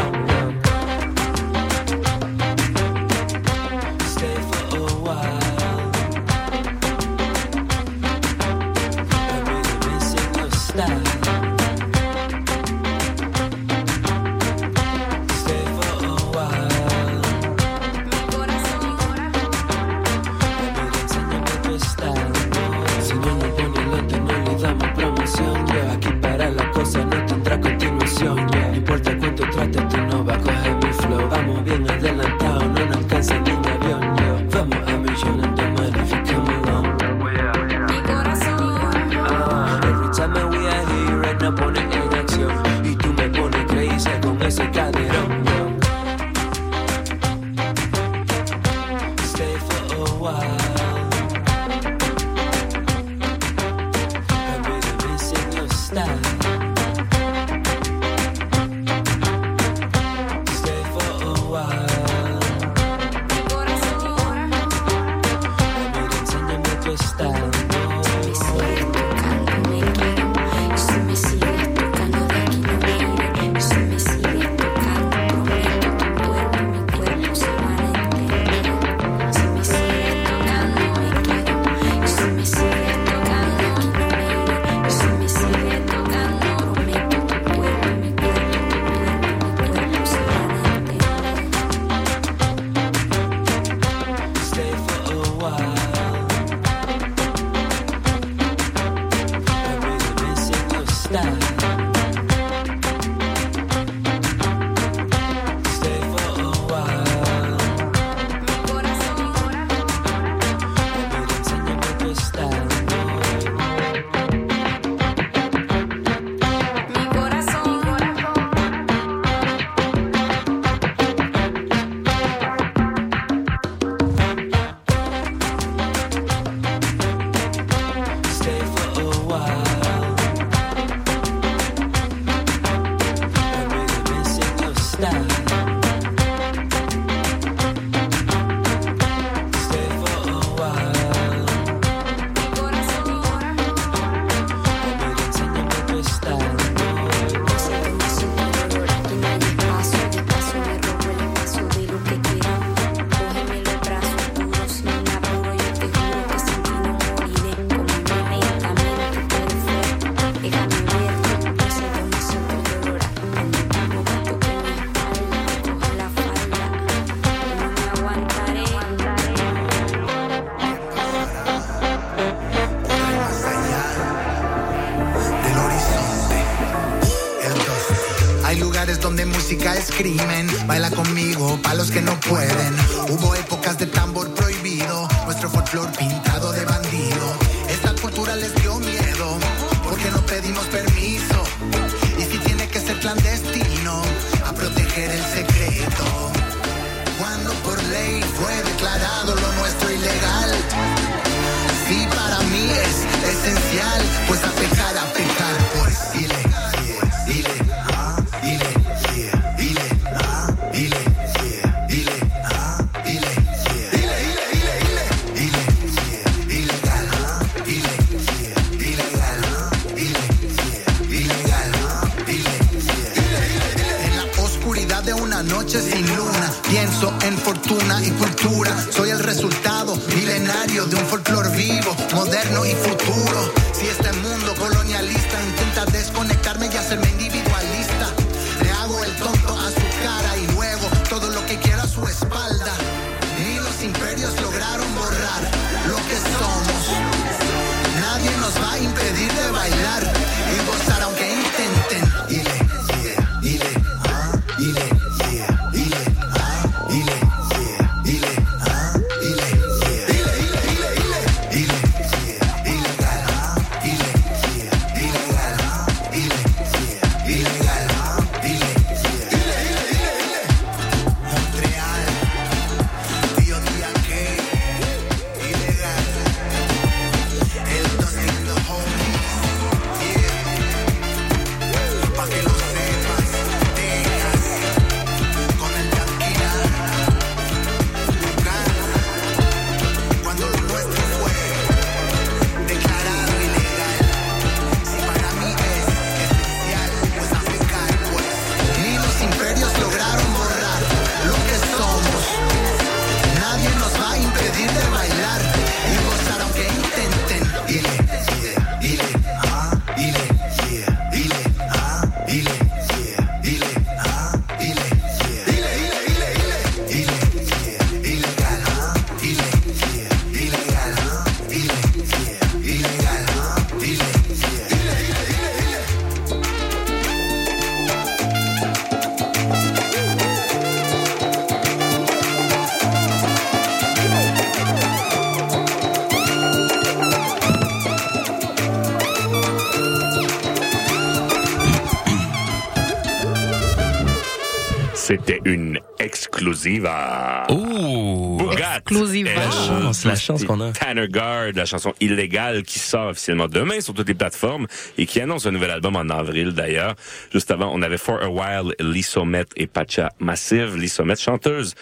Exclusiva. Oh! Exclusiva. La chance, la chance qu'on a. Tanner Guard, la chanson illégale qui sort officiellement demain sur toutes les plateformes et qui annonce un nouvel album en avril d'ailleurs. Juste avant, on avait For a While, Lissomet et Pacha Massive. Lissomet, chanteuse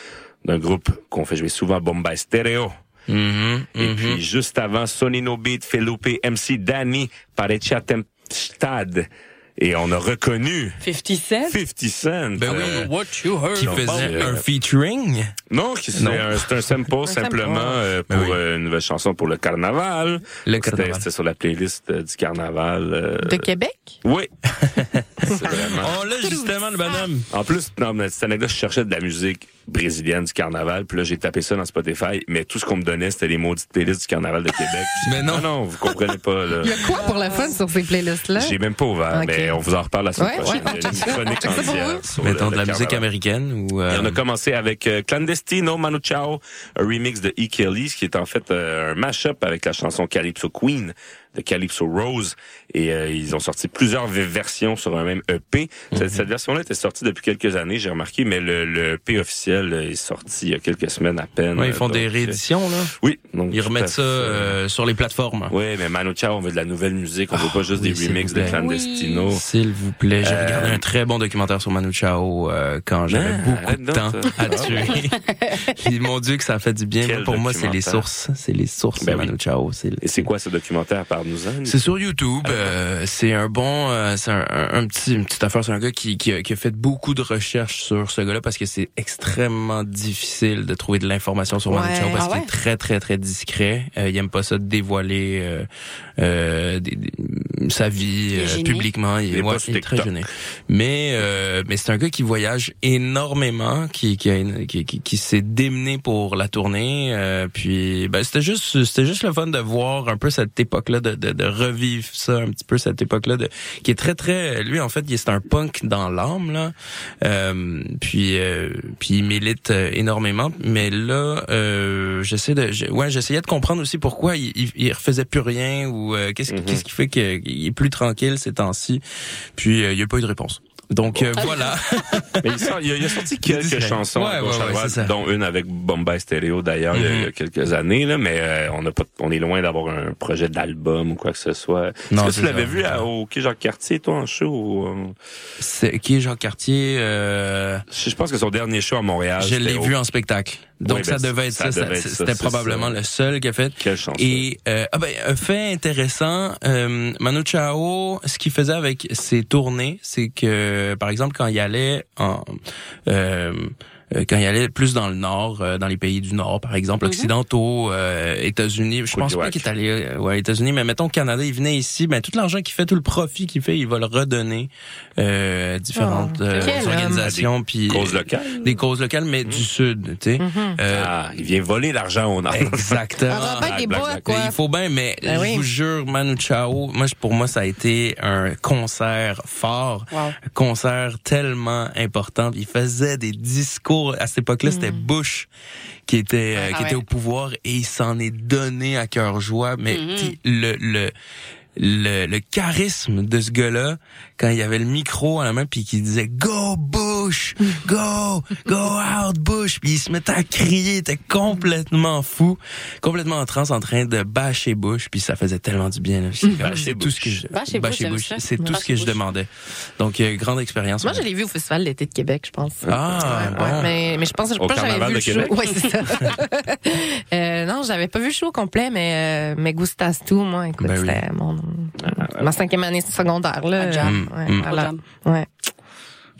d'un groupe qu'on fait jouer souvent, Bombay Stereo. Mhm, Et mhm. puis juste avant, Sonny No Beat, Felipe, MC Danny, Parecia Tempestad. Et on a reconnu 50 Cent? 50 Cent. Ben oui. Euh, What you heard. Qui faisait euh, un featuring? Non, c'est Non. un, un sample simplement euh, pour Ben oui. euh, une nouvelle chanson pour le carnaval. Le C'était- carnaval. C'était sur la playlist euh, du carnaval. euh, De Québec? Oui. (laughs) C'est vraiment- On l'a justement, le bonhomme. En plus, non, mais cette anecdote, je cherchais de la musique brésilienne du carnaval, puis là, j'ai tapé ça dans Spotify, mais tout ce qu'on me donnait, c'était les maudites playlists du carnaval de Québec. Mais non. Ah non, vous comprenez pas, là. Il y a quoi pour le fun sur ces playlists-là? J'ai même pas ouvert, mais on vous en reparle la semaine Ouais, prochaine. (laughs) ouais. Une chronique entière le- Mettons de la musique américaine ou... euh, Et on a commencé avec euh, Clandestino Manu Chao, un remix de E. Kelly, ce qui est en fait euh, un mash-up avec la chanson Calypso Queen de Calypso Rose. Et euh, ils ont sorti plusieurs versions sur un même EP. Cette, cette version-là était sortie depuis quelques années, j'ai remarqué, mais le, le EP officiel euh, est sorti il y a quelques semaines à peine. Ouais, ils font Donc, des euh, rééditions, là. Oui. Donc, Ils remettent ça euh, sur les plateformes. Oui, mais Manu Chao, on veut de la nouvelle musique, on veut pas juste oui, des remixes de. Clandestino. S'il vous plaît, j'ai Euh, regardé un très bon documentaire sur Manu Chao euh, quand j'avais Ah, beaucoup de temps à tuer. (laughs) Puis, mon Dieu que ça a fait du bien. Quel pour moi, c'est les sources. C'est les sources Ben de Manu oui. Chao. Et c'est quoi ce documentaire par c'est sur YouTube. euh, c'est un bon, euh, c'est un, un- un petit, une petite affaire. C'est un gars qui, qui, a, qui a fait beaucoup de recherches sur ce gars-là parce que c'est extrêmement difficile de trouver de l'information sur Manu Ouais. Chao parce Ah qu'il est très très très discret. Euh, il aime pas ça dévoiler euh, euh, des, des- sa vie euh, publiquement. Il, est ouais, il est très gêné. Mais euh, mais c'est un gars qui voyage énormément, qui qui a une- qui, qui, qui s'est démené pour la tournée. euh, puis ben c'était juste c'était juste le fun de voir un peu cette époque-là, de, de, de revivre ça un petit peu cette époque-là, de qui est très très lui en fait il- c'est un punk dans l'âme là. Euh, puis euh, puis il milite euh, énormément. Mais là euh, j'essaie de ouais j'essayais de comprendre aussi pourquoi il, il, il refaisait plus rien ou euh, qu'est-ce qui qu'est-ce qui fait qu'il est plus tranquille ces temps-ci. Puis euh, il y a pas eu de réponse. Donc euh, voilà. (laughs) Mais il, sort- il a, il a sorti quelques chansons Ouais, à gauche ouais, à ouais, droite, c'est ça. dont une avec Bombay Stereo d'ailleurs il y a- il y, a Mhm. quelques années là, mais euh, on n'a pas, on est loin d'avoir un projet d'album ou quoi que ce soit. Est-ce que tu l'avais vu à, au Quai Jacques Cartier toi en show ou, C'est Jean Cartier euh, Je je pense que son dernier show à Montréal. Je l'ai au- vu en spectacle. Donc Oui, ça ben, devait être ça. ça ça- devait être ça, C'était probablement ça. le seul qui a fait. Quelle chance. Et euh, ah ben un fait intéressant, euh, Manu Chao, ce qu'il faisait avec ses tournées, c'est que par exemple quand il allait en euh, quand il allait plus dans le nord, euh, dans les pays du nord, par exemple, Mhm. occidentaux, euh, États-Unis. Je pense pas qu'il est allé euh, ouais, États-Unis, mais mettons Canada, il venait ici, ben tout l'argent qu'il fait, tout le profit qu'il fait, il va le redonner euh, à différentes Oh, euh, organisations, puis Causes locales. des causes locales, mais du sud, tu sais. Euh, Ah, il vient voler l'argent au nord. Exactement. Ah, ben, quoi. Il faut bien, mais Ben je oui. vous jure, Manu Chao, moi, je- pour moi, ça a été un concert fort, concert tellement important. Il faisait des discours. À cette époque-là, c'était Bush qui était euh, Ah qui ouais. était au pouvoir et il s'en est donné à cœur joie. Mais Mhm. t'sais, le le le, le charisme de ce gars-là, quand il avait le micro à la main puis qu'il disait Go Bush, go, go out Bush, puis il se mettait à crier, il était complètement fou, complètement en transe, en train de bâcher Bush, puis ça faisait tellement du bien. là. C'est tout ce que je, Bâcher Bush, c'est tout ce que je demandais. Donc euh, grande expérience. Moi, je l'ai vu au Festival d'été de Québec, je pense. Ah, Ouais, bon. ouais, mais, mais je pense, je Au pense que j'avais vu de le show. Ouais, c'est ça. (laughs) euh, non, j'avais pas vu le show complet, mais, euh, mais Gustas tout, moi, écoute, Ben oui. c'était mon, ma cinquième année secondaire, là. Mm, Ouais, mm. voilà. Ouais.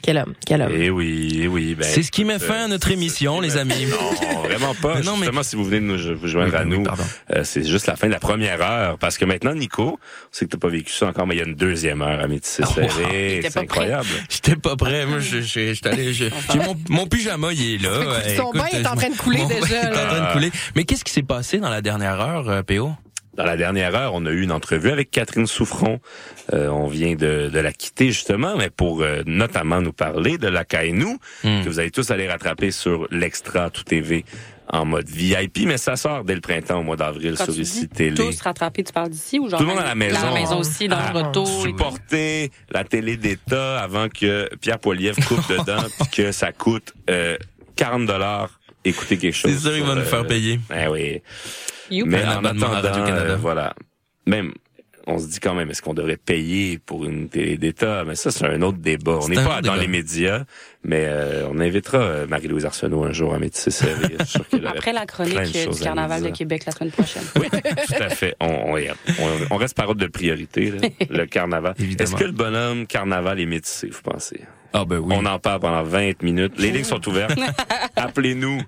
Quel homme, quel homme. Eh oui, eh oui. Ben, C'est ce qui met fin à notre euh, émission, c'est- les amis. Non, vraiment pas. Mais (laughs) non, mais- Justement, si vous venez de nous vous joindre Oui, à ben oui, nous, pardon. euh, c'est juste la fin de la première heure. Parce que maintenant, Nico, c'est que t'as pas vécu ça encore, mais il y a une deuxième heure à Métis Oh, wow. serré. Il était C'est incroyable. J'étais pas prêt. Moi, je, je, j'étais allé- je- j'ai mon, mon pyjama, il est là. Son bain est en train de couler déjà, est en train de couler. Mais qu'est-ce qui s'est passé dans la dernière heure, euh, PO? Dans la dernière heure, on a eu une entrevue avec Catherine Souffron. Euh, on vient de, de la quitter justement, mais pour euh, notamment nous parler de la Kainu, Hmm. que vous allez tous aller rattraper sur l'Extra Tout TV en mode VIP, mais ça sort dès le printemps au mois d'avril sur ici télé. tous rattrapés, tu parles d'ici ou genre Tout le monde à la maison. À la maison aussi, dans Ah, le retour. et tout? supporter la télé d'État avant que Pierre Poilievre coupe (laughs) dedans puis que ça coûte euh, 40 dollars écouter quelque chose. C'est sûr, il va nous le- faire payer. Eh oui. Youp. Mais en attendant, euh, voilà. Même, on se dit quand même, est-ce qu'on devrait payer pour une télé d'État? Mais ça, c'est un autre débat. On n'est pas dans débat. les médias, mais euh, on invitera euh, Marie-Louise Arsenault un jour à Métis Serré. Je suis sûr qu'elle (laughs) aurait Après la chronique euh, du Carnaval de. Québec la semaine prochaine. Oui, tout à fait. On, on, on- on reste par ordre de priorité, là, (laughs) le carnaval. Évidemment. Est-ce que le bonhomme carnaval est métissé, vous pensez? Ah ben oui. On en parle pendant 20 minutes. Les lignes sont ouvertes. (laughs) Appelez-nous.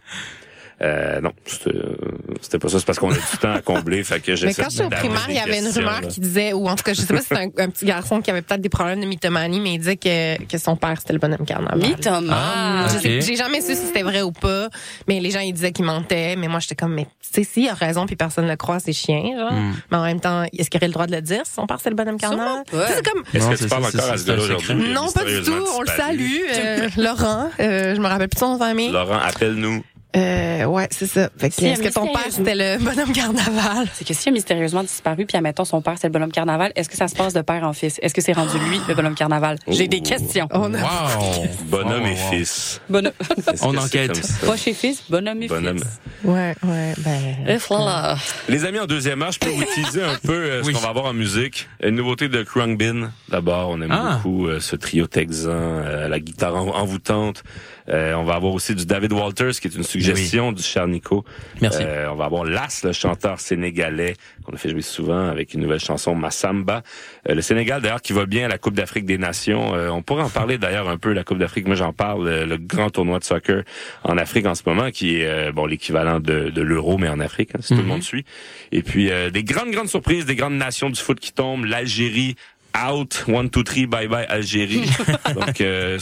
Euh, non, c'était euh, c'était pas ça. C'est parce qu'on a du temps à combler. (laughs) Fait que Mais quand j'étais au primaire, il y avait une rumeur là. qui disait, ou en tout cas, je sais pas si c'était un, un petit garçon qui avait peut-être des problèmes de mythomanie, mais il disait que, que son père, c'était le bonhomme carnaval. Mythomane. Ah, Je ok. sais- J'ai jamais su si c'était vrai ou pas, mais les gens ils disaient qu'il mentait, mais moi j'étais comme mais tu sais si il a raison puis personne ne le croit, c'est chien genre. Hmm. Mais en même temps, est-ce qu'il aurait le droit de le dire si son père c'est le bonhomme carnaval? Sûrement pas. Tu sais, C'est comme Est-ce Non, que c'est tu parles encore c'est- à ce c'est secret. aujourd'hui? non pas du tout, on le salue euh, Laurent, euh, je me rappelle plus son de famille. Laurent, appelle-nous. Euh, ouais, c'est ça. Fait que, Si, est-ce que ton père c'était le (laughs) bonhomme carnaval? C'est que s'il a mystérieusement disparu, puis admettons son père c'est le bonhomme carnaval, est-ce que ça se passe de père en fils? Est-ce que c'est rendu lui le bonhomme carnaval? J'ai des Oh. questions. On a- Wow. Bonhomme et wow, fils. Bonhomme. On enquête. Pas chez fils, bonhomme et Bonhomme. fils. Ouais, ouais, ben Et voilà. Les amis, en deuxième heure, je peux vous teaser un peu euh, ce Oui. qu'on va avoir en musique. Une nouveauté de Krungbin. D'abord, on aime Ah. beaucoup euh, ce trio texan, euh, la guitare en- envoûtante. Euh, on va avoir aussi du David Walters, qui est une suggestion suggestions du cher Nico. Merci. Euh, on va avoir Las, le chanteur sénégalais qu'on a fait jouer souvent avec une nouvelle chanson Massamba. Euh, le Sénégal d'ailleurs qui va bien à la Coupe d'Afrique des Nations. Euh, on pourrait en parler d'ailleurs un peu la Coupe d'Afrique. Moi j'en parle euh, le grand tournoi de soccer en Afrique en ce moment qui est euh, bon l'équivalent de, de l'euro mais en Afrique hein, si tout le Mhm. monde suit. Et puis euh, des grandes grandes surprises, des grandes nations du foot qui tombent. L'Algérie out, one, two, three, bye bye Algérie. (laughs) Donc euh,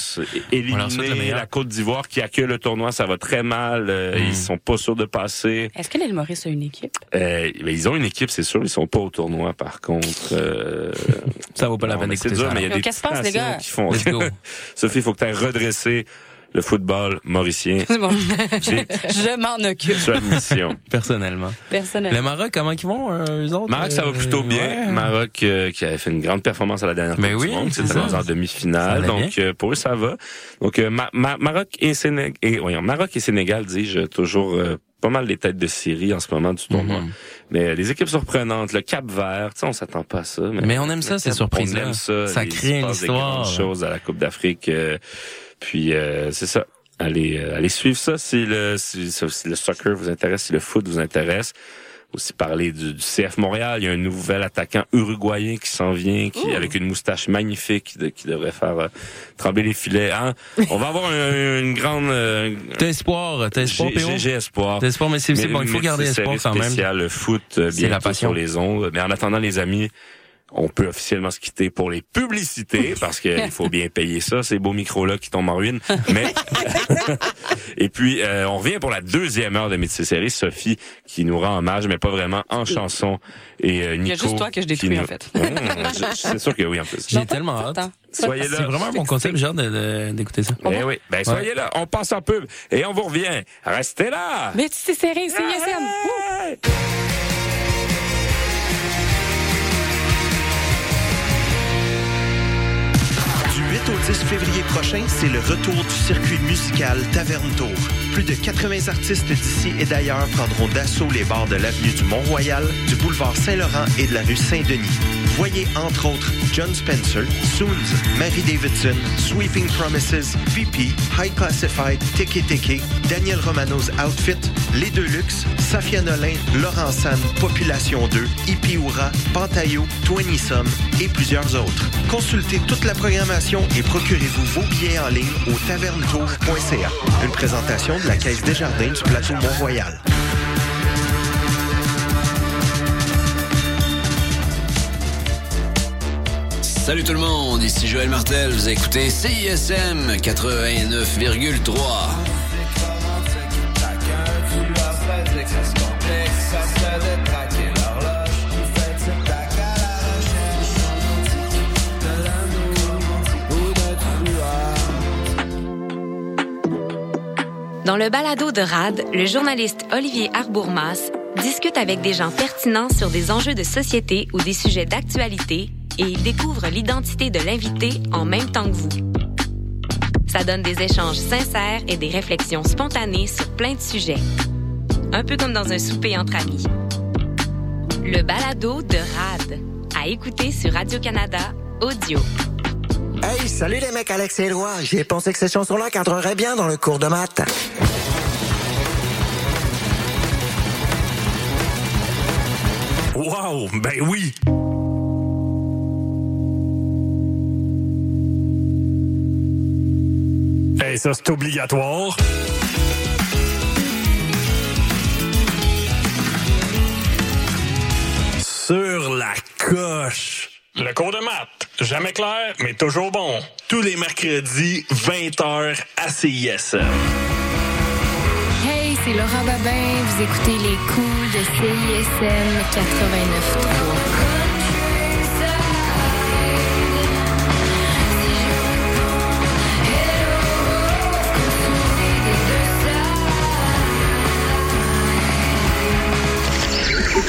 éliminer la Côte d'Ivoire qui accueille le tournoi, ça va très mal. Euh, Mm. Ils sont pas sûrs de passer. Est-ce que l'île Maurice a une équipe? Euh, ben, ils ont une équipe, c'est sûr. Ils sont pas au tournoi, par contre. Euh, Ça vaut pas la peine d'écouter dur, ça. mais il y a des qu'est-ce qui se passe, petites les gars? nations qui font. Let's go. (laughs) Sophie, il faut que tu aies redressé le football mauricien. (laughs) C'est bon. Je m'en occupe. Mission. Personnellement. Personnellement. Le Maroc, comment ils vont, euh, eux autres? Maroc, ça va Euh, plutôt bien. ouais. Maroc euh, qui avait fait une grande performance à la dernière Ben Coupe oui, du Monde, c'est c'était en demi-finale. Donc euh, pour eux, ça va. Donc euh, Ma- Ma- Maroc et Sénégal, et, voyons, Maroc et Sénégal, dis-je, toujours euh, pas mal les têtes de série en ce moment du tournoi. Mhm. Mais euh, les équipes surprenantes, le Cap Vert, tu sais, on s'attend pas à ça. Mais, Mais on aime ça, ces surprises-là. On aime ça. Ça crée une passe des histoire. grandes choses à la Coupe d'Afrique. Euh, puis euh, c'est ça. Allez, euh, allez suivre ça si le, si, si le soccer vous intéresse, si le foot vous intéresse. Aussi parler du, du CF Montréal. Il y a un nouvel attaquant uruguayen qui s'en vient, qui avec une moustache magnifique, qui, de- qui devrait faire euh, trembler les filets. Hein? On va avoir un- une grande. euh, T'as espoir, t'as espoir, j'ai- PO? j'ai- J'ai espoir. T'as espoir, mais c'est bon, il faut garder espoir quand même. spéciale, le foot, euh, C'est la passion. sur les ondes. Mais en attendant, les amis, on peut officiellement se quitter pour les publicités parce qu'il faut bien payer ça, ces beaux micros-là qui tombent en ruine. Mais (laughs) et puis euh, on revient pour la deuxième heure de Métis Série. Sophie qui nous rend hommage, mais pas vraiment en chanson. Et euh, Nico. Il y a juste toi que je détruis, nous- en fait. (laughs) Mmh, je- c'est sûr que oui en plus. J'ai tellement hâte. Soyez là. C'est vraiment un bon concept, de- d'écouter ça. Eh oui, ben soyez là. On passe en pub et on vous revient. Restez là. Mais tu sais serré, c'est 10 février prochain, c'est le retour du circuit musical Taverne Tour. Plus de 80 artistes d'ici et d'ailleurs prendront d'assaut les bars de l'avenue du Mont-Royal, du boulevard Saint-Laurent et de la rue Saint-Denis. Voyez entre autres John Spencer, Soons, Mary Davidson, Sweeping Promises, VP, High Classified, Tiki Tiki, Daniel Romano's Outfit, Les Deluxe, Safia Nolin, Laurent San, Population 2, Hippie Oura, Pantayo, Twenty Some et plusieurs autres. Consultez toute la programmation et procurez-vous vos billets en ligne au tavernetour.ca. Une présentation de la Caisse Desjardins du plateau Mont-Royal. Salut tout le monde, ici Joël Martel, vous écoutez CISM 89,3. Dans le balado de RAD, le journaliste Olivier Arbourmas discute avec des gens pertinents sur des enjeux de société ou des sujets d'actualité et il découvre l'identité de l'invité en même temps que vous. Ça donne des échanges sincères et des réflexions spontanées sur plein de sujets. Un peu comme dans un souper entre amis. Le balado de RAD, à écouter sur Radio-Canada Audio. Hey, salut les mecs, Alex et Éloi. J'ai pensé que ces chansons-là cadreraient bien dans le cours de maths. Wow, ben oui! Hey, ça, c'est obligatoire. Sur la coche. Le cours de maths, jamais clair, mais toujours bon. Tous les mercredis, 20h à CISM. Hey, c'est Laura Babin. Vous écoutez les coups de CISM 89.3.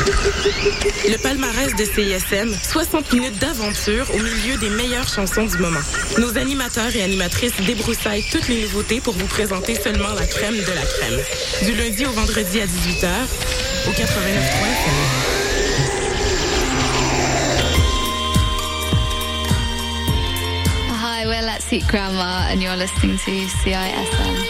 Le palmarès de CISM, 60 minutes d'aventure au milieu des meilleures chansons du moment. Nos animateurs et animatrices débroussaillent toutes les nouveautés pour vous présenter seulement la crème de la crème. Du lundi au vendredi à 18h, au 89.3 Hi, we're Let's Eat Grandma, and you're listening to CISM.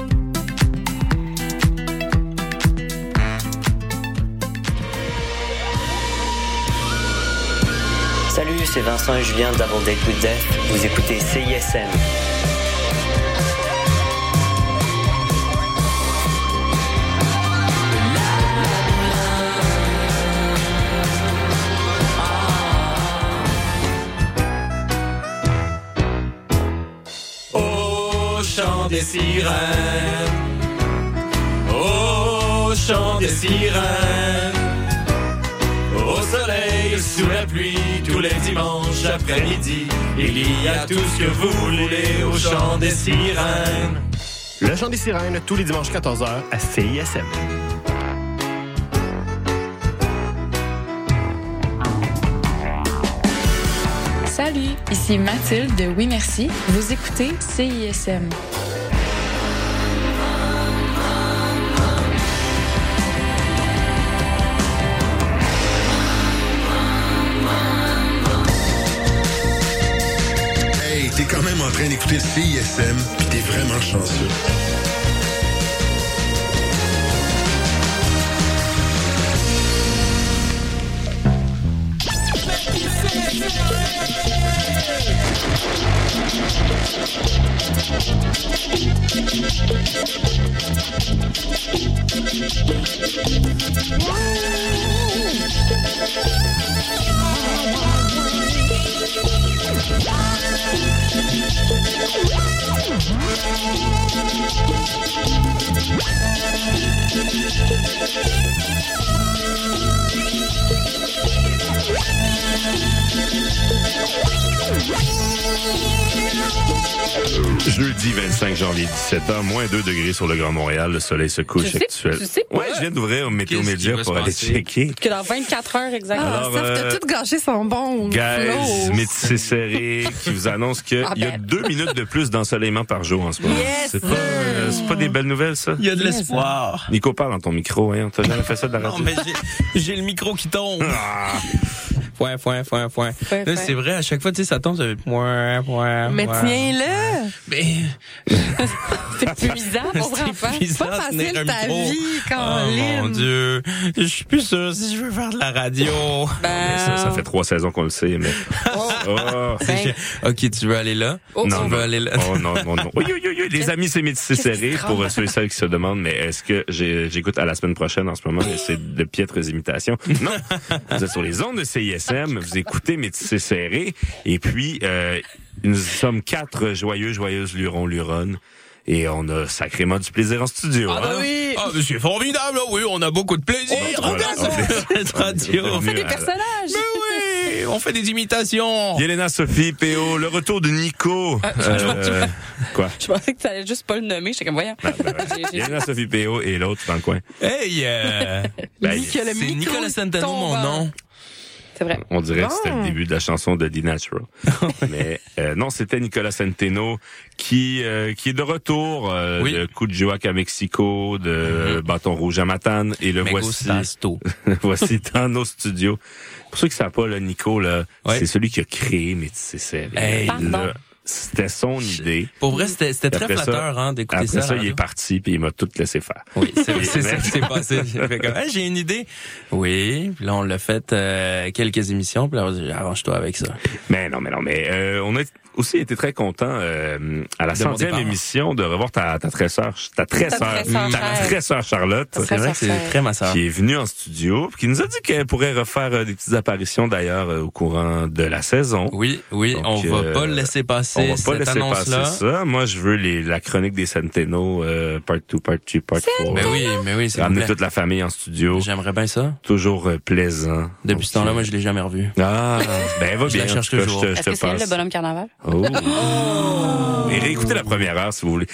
Salut, c'est Vincent et Julien d'Avant Date with Death. Vous écoutez CISM. Au chant des sirènes, au chant des sirènes, sous la pluie, tous les dimanches après-midi, il y a tout ce que vous voulez au chant des sirènes. Le chant des sirènes, tous les dimanches 14h à CISM. Salut, ici Mathilde de Oui Merci. Vous écoutez CISM. T'es quand même en train d'écouter CISM, pis t'es vraiment chanceux. Jeudi 25 janvier 17h, moins 2 degrés sur le Grand Montréal. Le soleil se couche Tu sais- actuel. tu sais ouais, je viens d'ouvrir Météo Qu'est-ce qui Média pour aller checker. Que dans 24 heures exactement. Ah, Alors, euh, t'as tout gâché son bon Guys, flow. métissé serré, qui vous annonce qu'il Ah y a ben. deux minutes de plus d'ensoleillement par jour en ce moment. Yes, c'est pas, euh, c'est pas des belles nouvelles, ça? Il y a de l'espoir. Nico, parle dans ton micro, hein. T'as jamais fait ça de la Non, mais j'ai- j'ai le micro qui tombe. Ah. Foin, foin, foin, foin. Foin, Là, c'est vrai, à chaque fois, tu sais, ça tombe, ça fait foin, foin, Mais tiens-le! Mais (laughs) C'est épuisant pour vrai, c'est Pas facile ta micro. vie, Oh Caroline. mon Dieu, je suis plus sûr si je veux faire de la radio. Ben, Ça, ça fait trois saisons qu'on le sait, mais. (laughs) Oh. C'est- Ok, tu veux aller là? Oh, tu non, veux non. aller là? Oh non, non, non. Oui, oui, oui, oui. Les amis, c'est Qu'est-ce qui serré se pour euh, ceux et celles qui se demandent, mais est-ce que j'ai- j'écoute à la semaine prochaine en ce moment c'est de piètres imitations? Non. vous êtes sur les ondes de CISM, vous écoutez métissé serré et puis, euh, nous sommes quatre joyeux, joyeuses lurons, luronnes. Et on a sacrément du plaisir en studio. Ah, bah hein? oui! Ah, mais c'est formidable, là, oui, on a beaucoup de plaisir. trop bien, ça. (laughs) Cette radio. On fait des personnages. Mais oui, on fait des imitations. Yelena, Sophie, PO, le retour de Nico. Euh, quoi? Je pensais que tu allais juste pas le nommer. J'étais comme, voyons. Ah, ben, J'ai- j'ai- Yelena, Sophie, PO et l'autre dans le coin. Hey, euh, Ben, c'est Nicolas Santano, mon nom. C'est vrai. On dirait que c'était le début de la chanson de The Natural. (laughs) Mais euh, non, c'était Nicolas Centeno qui euh, qui est de retour euh, Oui. de Coup de Joac à Mexico, de Bâton Rouge à Matane et le Me voici (laughs) voici dans nos studios. Pour ceux qui savent pas, là, Nico, là, Ouais. c'est celui qui a créé Métis Serré. Hey. Là, Pardon. C'était son idée. Pour vrai, c'était très après ça- flatteur hein, d'écouter Après ça. ça, à la il est parti puis il m'a tout laissé faire. Oui, c'est ça qui s'est passé. J'ai fait comme, Hey, j'ai une idée. Oui, puis là on l'a fait euh, quelques émissions, puis là arrange-toi avec ça. Mais non, mais non, mais euh, on a aussi été très content euh, à la centième émission de revoir ta, ta tresseur, ta tresseur, tresseur ta chère. tresseur Charlotte, C'est vrai que c'est Très très ma sœur. qui est venue en studio, puis qui nous a dit qu'elle pourrait refaire euh, des petites apparitions d'ailleurs euh, au courant de la saison. Oui, oui, Donc, on va euh, pas le laisser passer On va pas cette laisser passer annonce-là. ça. Moi, je veux les, la chronique des Centeno, euh, part 2, part 3, part 4. Mais oui, mais oui, c'est Ramener toute la famille en studio. J'aimerais bien ça. Toujours euh, plaisant. Depuis ce temps-là, moi, je l'ai jamais revu. Ah, ben va Je bien. la en cherche toujours. Je te, je te passe. le bonhomme carnaval? Oh. Et réécoutez la première heure si vous voulez.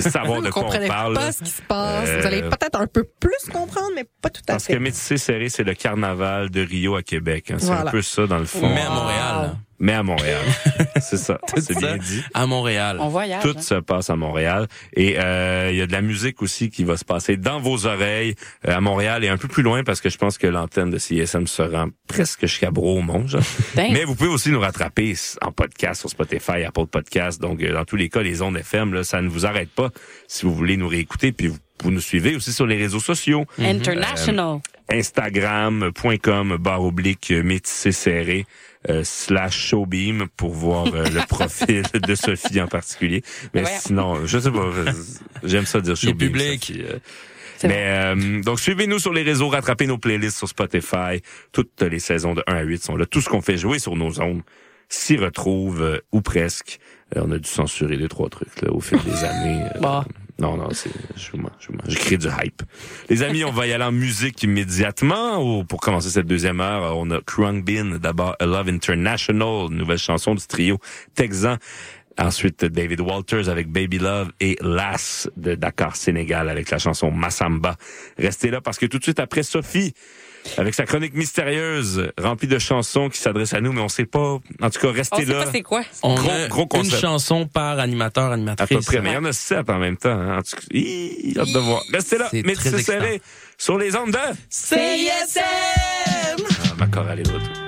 savoir de Vous quoi on comprenez parle. pas ce qui se passe. Euh, Vous allez peut-être un peu plus comprendre, mais pas tout à Parce fait. que Métissé Serré, c'est le carnaval de Rio à Québec. hein. C'est Voilà. un peu ça, dans le fond. Mais à Montréal. Mais à Montréal. (laughs) c'est ça. Tout C'est bien dit. à Montréal. On voyage. Tout hein. se passe à Montréal. Et euh, il y a de la musique aussi qui va se passer dans vos oreilles euh, à Montréal et un peu plus loin parce que je pense que l'antenne de CISM se rend presque jusqu'à Bromont. (laughs) Mais vous pouvez aussi nous rattraper en podcast sur Spotify, Apple Podcast. Donc, euh, dans tous les cas, les ondes FM, là, ça ne vous arrête pas si vous voulez nous réécouter. Puis vous, vous nous suivez aussi sur les réseaux sociaux. International. Instagram.com barre oblique métissé serré euh, slash showbeam pour voir euh, le (laughs) profil de Sophie en particulier. Mais sinon, je sais pas, j'aime ça dire showbeam. public. Sophie, euh. Mais euh, donc suivez-nous sur les réseaux, rattrapez nos playlists sur Spotify. Toutes les saisons de 1 à 8 sont là. Tout ce qu'on fait jouer sur nos ondes s'y retrouve euh, ou presque. Euh, on a dû censurer deux trois trucs là, au fil des (laughs) années. euh, Bon. Non, non, c'est, je mens, je créé du hype. Les amis, on va y aller en musique immédiatement. Ou pour commencer cette deuxième heure, on a Krung Bin, d'abord A Love International, nouvelle chanson du trio texan. Ensuite, David Walters avec Baby Love et Lass de Dakar, Sénégal avec la chanson Massamba. Restez là parce que tout de suite après Sophie, avec sa chronique mystérieuse, remplie de chansons qui s'adressent à nous, mais on sait pas. En tout cas, On restez sait là. pas c'est quoi. On Gros- a gros une chanson par animateur, À animatrice. peu près, mais il y en a sept en même temps. Hein. En tout cas, hi, hâte de voir. Restez là, mais serré sur les ondes de... CISM! Ah, ma chorale est de retour.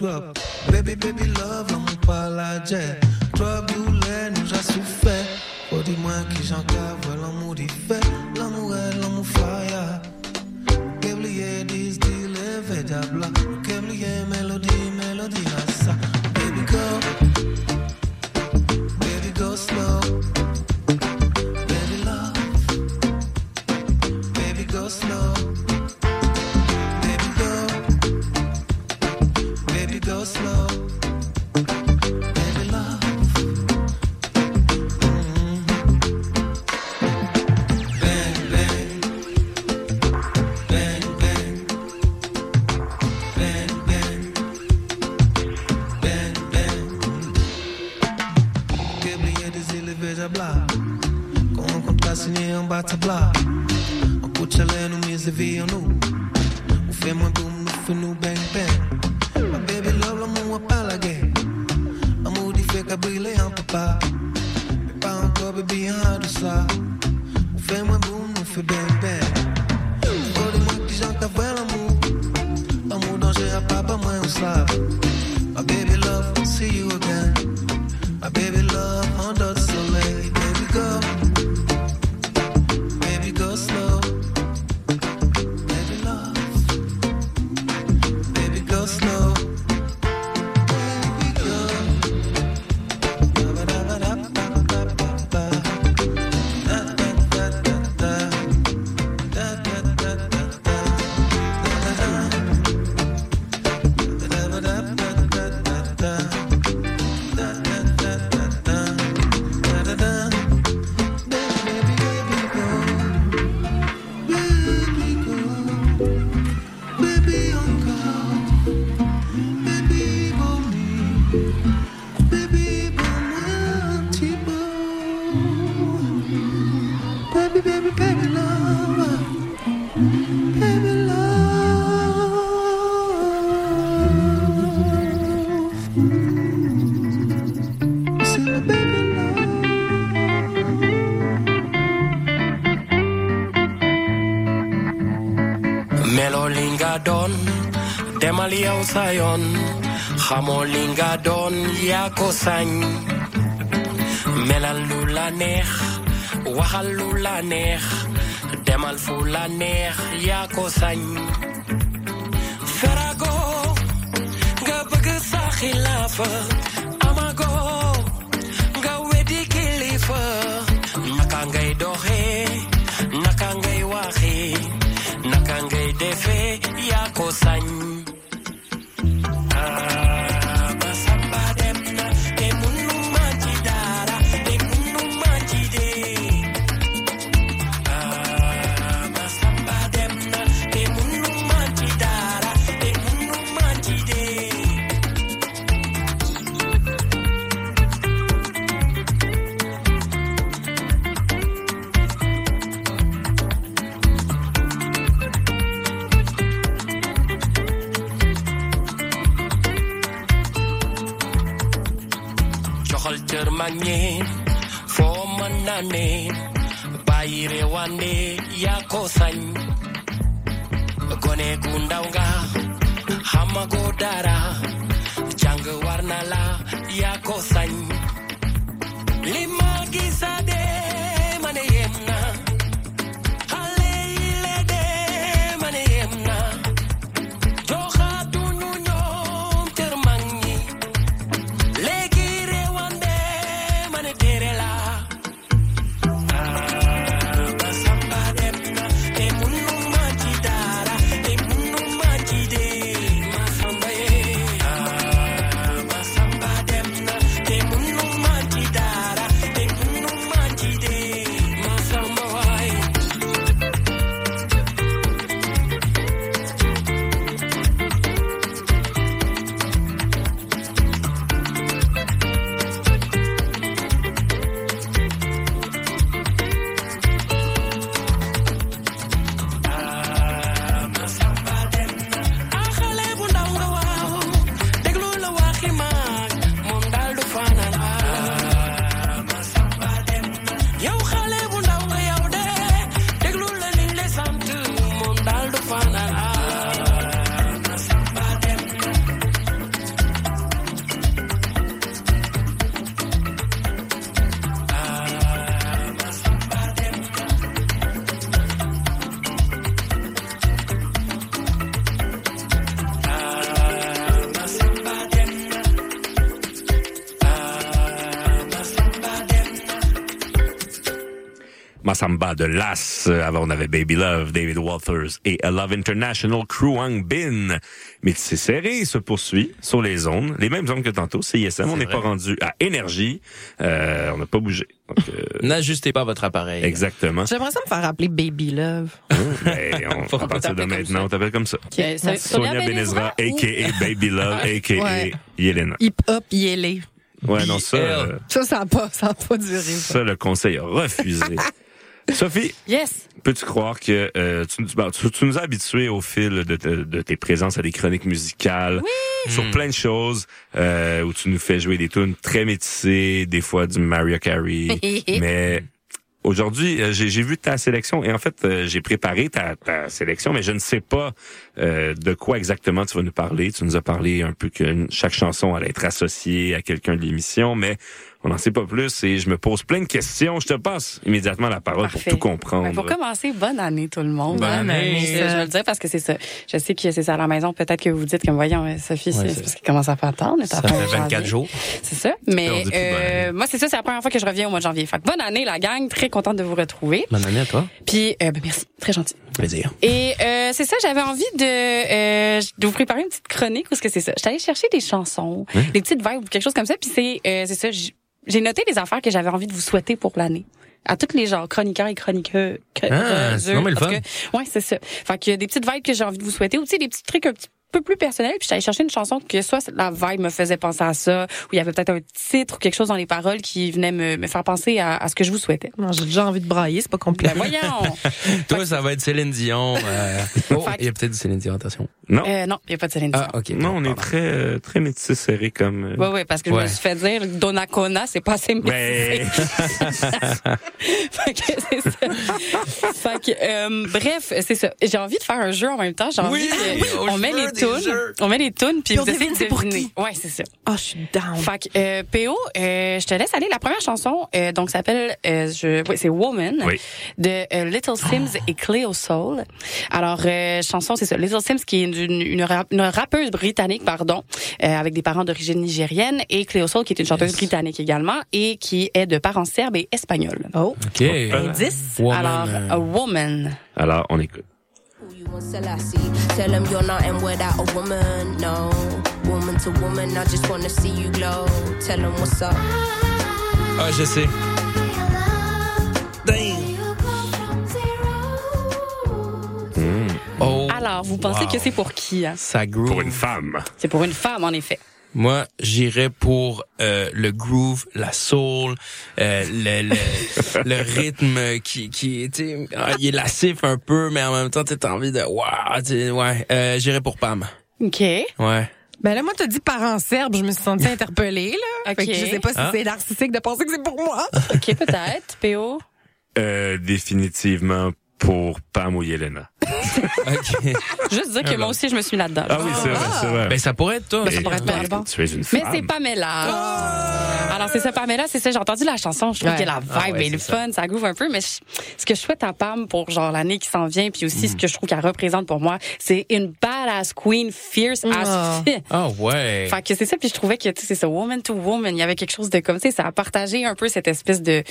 12 Sina ambaye tabla Makucha lenu um miezi vionu Ufe mwandum nufinu bang bang. My baby love la mua palage Amudi feka bile yan papa Pepa unko bebi yan hadusa Ufe mwandum nufi bang liyaw sa yoon xamoo li nga doon yaa ko sañ la neex waxal lu la neex demal fu la neex sañ ferago nga bëgg sa xilaafa amago nga weddi kilifa naka ngay doxee naka ngay waxee naka ngay Masamba de Las. Euh, Avant, on avait Baby Love, David Walters et A Love International, Kruang Bin. Mais c'est serré, se poursuit sur les zones. Les mêmes zones que tantôt, CISM. On n'est pas rendu à énergie. Euh, on n'a pas bougé. Donc, euh, (laughs) N'ajustez pas votre appareil. exactement. J'aimerais ça me faire appeler Baby Love. Mais on, (laughs) à partir de maintenant, on t'appelle comme ça. Ok, ça- Sonia Sonia Benezra, Benezra a.k.a. Baby Love, a.k.a. (laughs) Ouais. Yelena. Hip-hop yélé. Ouais, non, ça, euh, Ça, ça n'a pas, ça a pas duré. ça. ça, le conseil a refusé. Sophie, Yes. peux-tu croire que euh, tu, tu- bah, tu- tu nous as habitués au fil de, te- de tes présences à des chroniques musicales, sur Hmm. plein de choses, euh, où tu nous fais jouer des tunes très métissées, des fois du Mariah Carey, (laughs) mais aujourd'hui, euh, j'ai j'ai vu ta sélection et en fait, euh, j'ai préparé ta, ta sélection, mais je ne sais pas euh, de quoi exactement tu vas nous parler. Tu nous as parlé un peu que chaque chanson allait être associée à quelqu'un de l'émission, mais on n'en sait pas plus et je me pose plein de questions. Je te passe immédiatement la parole Parfait. pour tout comprendre. Ben, pour commencer, bonne année tout le monde. Bonne Hein, année. Je veux le dire parce que c'est ça. Je sais que c'est ça à la maison. Peut-être que vous dites comme voyons, euh, Sophie, c'est Ouais, c'est c'est- parce qu'il commence à faire tard. Ça fait 24 janvier. jours. C'est ça. Mais euh, moi, c'est ça. C'est la première fois que je reviens au mois de janvier. Fait que bonne année, la gang. Très contente de vous retrouver. Bonne année à toi. Puis, euh, ben, merci. Très gentil. Plaisir. Et euh, c'est ça, j'avais envie de, euh, de vous préparer une petite chronique ou ce que c'est ça. J'étais allée chercher des chansons, des petites vibes ou quelque chose comme ça. Puis c'est euh, c'est ça, j'ai noté des affaires que j'avais envie de vous souhaiter pour l'année. À tous les genres, chroniqueurs et chroniqueux. Ah, c'est le fun. Ouais, c'est ça. Fait que des petites vibes que j'ai envie de vous souhaiter ou tu sais, des petits trucs un petit peu plus personnels. Puis allée chercher une chanson que soit la vibe me faisait penser à ça, ou il y avait peut-être un titre ou quelque chose dans les paroles qui venait me, me faire penser à, à ce que je vous souhaitais. Non, J'ai déjà envie de brailler, c'est pas compliqué. Ben voyons! (laughs) Toi, ça va être Céline Dion. euh, (laughs) Oh, il y a peut-être du Céline Dion, attention. Non. Euh, non, il n'y a pas de Céline Dion. Ah, ok. Non, on est très euh, très métissé serré comme. euh, Ouais, ouais, parce que je me suis fait dire Donnacona, c'est pas assez Ouais. métissé. (laughs) fait que c'est ça. fait que, euh, bref, c'est ça. J'ai envie de faire un jeu en même temps. J'ai envie Oui, on met les tunes, on met les tunes puis Puis on vous essayez de c'est pour qui. Ouais, c'est ça. Ah, je suis down. Fait que euh, PO, euh, je te laisse aller. La première chanson, euh, donc s'appelle, euh, je, oui, c'est Woman Oui. de euh, Little Sims et Cleo Soul. Alors euh, chanson, c'est ça. Little Sims qui est une, une, rap- une rappeuse britannique, pardon, euh, avec des parents d'origine nigérienne, et Cleo Soul qui est une chanteuse britannique également et qui est de parents serbes et espagnols. Oh. OK. Indice. Woman, Alors, a woman. Alors, on écoute. Selassie. Tell him you're nothing without a woman, no. Woman to woman, I just wanna see you glow. Tell him what's up. Ah, je sais. Oh, Alors, vous pensez Wow. que c'est pour qui hein? ça groove. Pour une femme. C'est pour une femme, en effet. Moi, j'irais pour euh, le groove, la soul, euh, le, le, le (laughs) rythme qui, qui tu sais, ah, il est lascif un peu, mais en même temps, t'as envie de, waouh, tu sais, ouais. Euh, j'irais pour Pam. Ok. Ouais. Ben là, moi, t'as dit parents serbes, je me suis sentie interpellée, là. (laughs) Fait que Ok. je sais pas si Ah. c'est narcissique de penser que c'est pour moi. OK, peut-être. PO? Euh, définitivement pour Pam ou Yelena. (laughs) Juste dire que moi aussi, je me suis mis là-dedans. Ah oui, c'est vrai, c'est vrai. Ben, ça pourrait être toi. Ben, ça pourrait être. Tu es une Mais c'est Pamela. Alors, c'est ça, Pamela, c'est ça. J'ai entendu la chanson. Je trouve Ouais. que la vibe Ah ouais, est le fun, ça groove un peu. Mais je- ce que je souhaite à Pam pour, genre, l'année qui s'en vient, puis aussi ce Mm. que je trouve qu'elle représente pour moi, c'est une badass queen, fierce as shit. Ah ouais. Fait que c'est ça, puis je trouvais que, tu sais, c'est ça, woman to woman, il y avait quelque chose de comme, tu sais, ça a partagé un peu cette espèce de,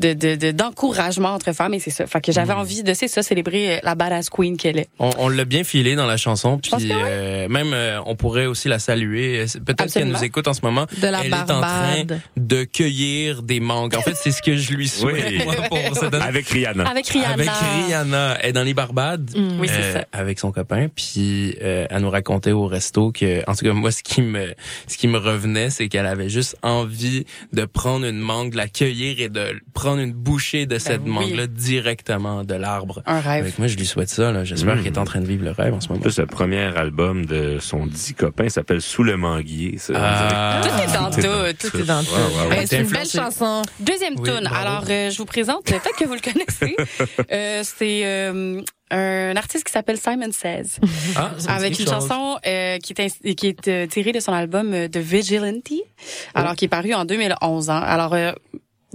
de, de, de- d'encouragement entre femmes, et c'est ça. Fait que j'avais envie de, c'est ça, célébrer la badass queen qu'elle est. On, on l'a bien filé dans la chanson, puis oui. euh, même euh, on pourrait aussi la saluer. Euh, Peut-être qu'elle nous écoute en ce moment. De la Elle est en train Barbade. de cueillir des mangues. En fait, c'est ce que je lui souhaite Oui. moi, pour (laughs) cette année. Avec Rihanna. Avec Rihanna. Avec Rihanna, elle est dans les Barbades, Mm. Oui, c'est euh, ça. avec son copain, puis euh, elle nous racontait au resto que, en tout cas moi, ce qui me, ce qui me revenait, c'est qu'elle avait juste envie de prendre une mangue, de la cueillir et de prendre une bouchée de cette Ben oui. mangue-là directement de l'arbre. Un rêve. Avec moi, je lui souhaite ça. J'espère qu'elle est en train de vivre le rêve en ce En moment. plus, le premier album de son dix copain s'appelle Sous le manguier. Ça, Ah. Tout est dans tout. Tout est dans tout. Ouais, ouais, ouais. Ben, c'est une belle chanson. Deuxième Oui, tune. Alors, euh, je vous présente, peut-être que vous le connaissez. (laughs) Euh, c'est euh, un artiste qui s'appelle Simon Says. Ah, dit avec une chose. chanson euh, qui est, qui est euh, tirée de son album euh, The Vigilante, alors qui est paru en 2011. Hein. Alors, euh,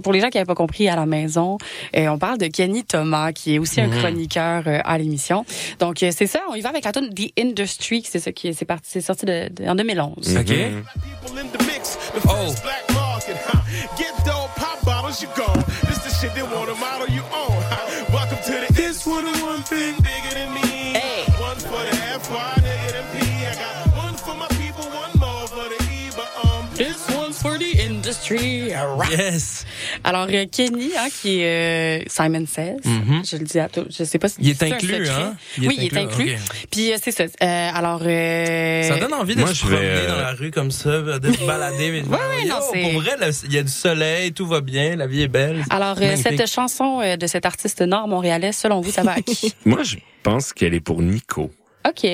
pour les gens qui n'avaient pas compris à la maison, euh, on parle de Kenny Thomas, qui est aussi un Mhm. chroniqueur euh, à l'émission. Donc, euh, c'est ça, on y va avec la tune The Industry, c'est ça qui est, c'est parti, c'est sorti de, de- en 2011. OK. People in the industry. Yes. Alors euh, Kenny, hein, qui est euh, Simon Says, Mhm. je le dis à tout, je sais pas si Il est inclus, hein? Il est oui, il est inclus. Puis euh, c'est ça. Euh, alors euh, Ça donne envie de Moi, se je vais, promener euh, dans la rue comme ça, de se (laughs) balader. mais- Ouais, ouais, non, Pour vrai, il y a du soleil, tout va bien, la vie est belle. Alors euh, cette chanson euh, de cet artiste nord-montréalais, selon vous, ça va à qui? (laughs) Moi, je pense qu'elle est pour Nico. Ok.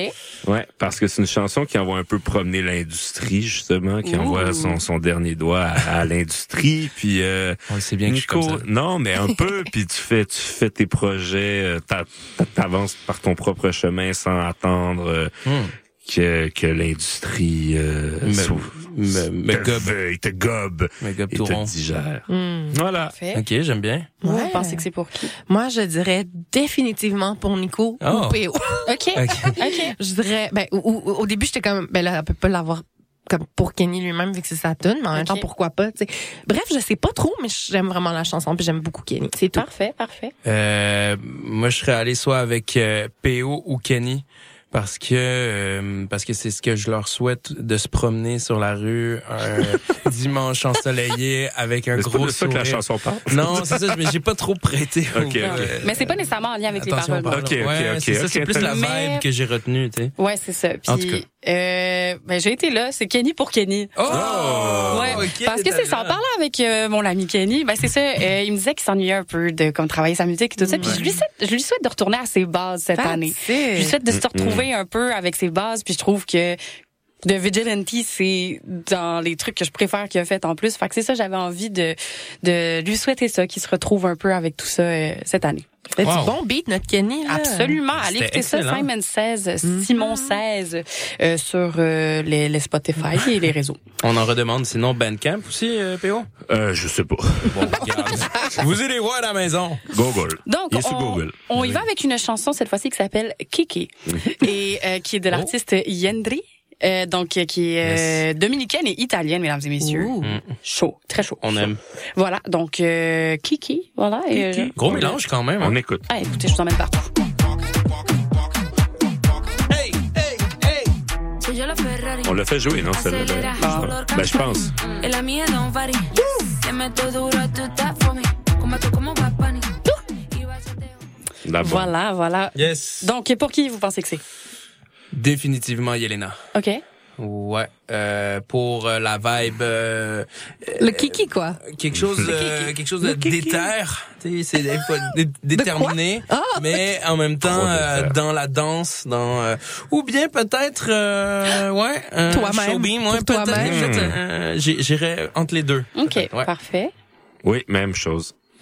Ouais, parce que c'est une chanson qui envoie un peu promener l'industrie justement, qui Ouh. envoie son, son dernier doigt à, à l'industrie. Puis euh, On le sait bien que je suis comme ça. non, mais un peu. (laughs) Puis tu fais, tu fais tes projets, euh, t'a- t'a- t'avances par ton propre chemin sans attendre euh, Hmm. Que que l'industrie euh, Me- me- me te gobe. veuille, te gobe Mais gobe et tout te rond. digère. Hmm. Voilà. Parfait. Ok, j'aime bien. Vous Ouais. pensez que c'est pour qui? Moi, je dirais définitivement pour Nico Oh. ou PO. (laughs) Ok. Ok. Ok. Je dirais, ben, ou- ou- au début, j'étais comme, ben là, elle peut pas l'avoir comme pour Kenny lui-même, vu que c'est sa tune, mais en même temps, pourquoi pas, tu sais. Bref, je sais pas trop, mais j'aime vraiment la chanson, puis j'aime beaucoup Kenny. C'est tout. Parfait, parfait. Euh, moi, je serais allé soit avec euh, PO ou Kenny. Parce que euh, parce que c'est ce que je leur souhaite de se promener sur la rue un (laughs) dimanche ensoleillé avec un Mais C'est pas gros de ça que la sourire. chanson parle. Non, c'est ça, mais j'ai pas trop prêté. au- Ok, ok. euh, Mais c'est pas nécessairement en lien avec les paroles. pardon. Ok, ok, ouais, ok, c'est ça, ok, c'est plus la Mais- vibe que j'ai retenue, tu sais. Ouais, c'est ça. Puis, En tout cas. euh, ben, j'ai été là. C'est Kenny pour Kenny. Oh! Ouais, Ok, parce que c'est ça. En parlant avec euh, mon ami Kenny, ben c'est ça. euh, il me disait qu'il s'ennuyait un peu de comme travailler sa musique et tout ça. Puis je lui souhaite, je lui souhaite de retourner à ses bases cette année. Je lui souhaite de se retrouver un peu avec ses bases. Puis je trouve que de Vigilante, c'est dans les trucs que je préfère qu'il a fait en plus. Fait que c'est ça, j'avais envie de de lui souhaiter ça, qu'il se retrouve un peu avec tout ça euh, cette année. C'est Wow. du bon beat, notre Kenny, là. Absolument. Allez C'était écouter ça. Simon 16, Simon 16, euh, sur euh, les, les Spotify et les réseaux. (laughs) On en redemande sinon Bandcamp aussi, euh, PO? Euh, je sais pas. (laughs) Bon. Vous irez voir à la maison. Google. Donc, on, Google. on y va avec une chanson cette fois-ci qui s'appelle Kiki (laughs) et euh, qui est de l'artiste Yendri. Euh, donc euh, qui est euh, dominicaine et italienne, mesdames et messieurs. Mm. Chaud, très chaud. On aime. Voilà, donc euh, Kiki, voilà. Et, euh, Gros mélange quand même. hein. On écoute. ah, écoutez, je vous emmène partout. On l'a fait jouer, non, celle-là? Ben, je pense. Voilà, voilà. Yes. Donc, pour qui vous pensez que c'est? Définitivement Yelena. OK. Ouais. Euh, pour euh, la vibe. euh, Le kiki, quoi. quelque chose, euh, quelque chose de déter. Tu sais, c'est des fois dé- déterminé, Ah, mais en même temps euh, dans la danse, dans euh, ou bien peut-être euh, ouais, un Toi-même, showbeam, ouais, peut-être. euh, j'ai- J'irais entre les deux. OK, ouais. parfait. Oui, même chose. (laughs)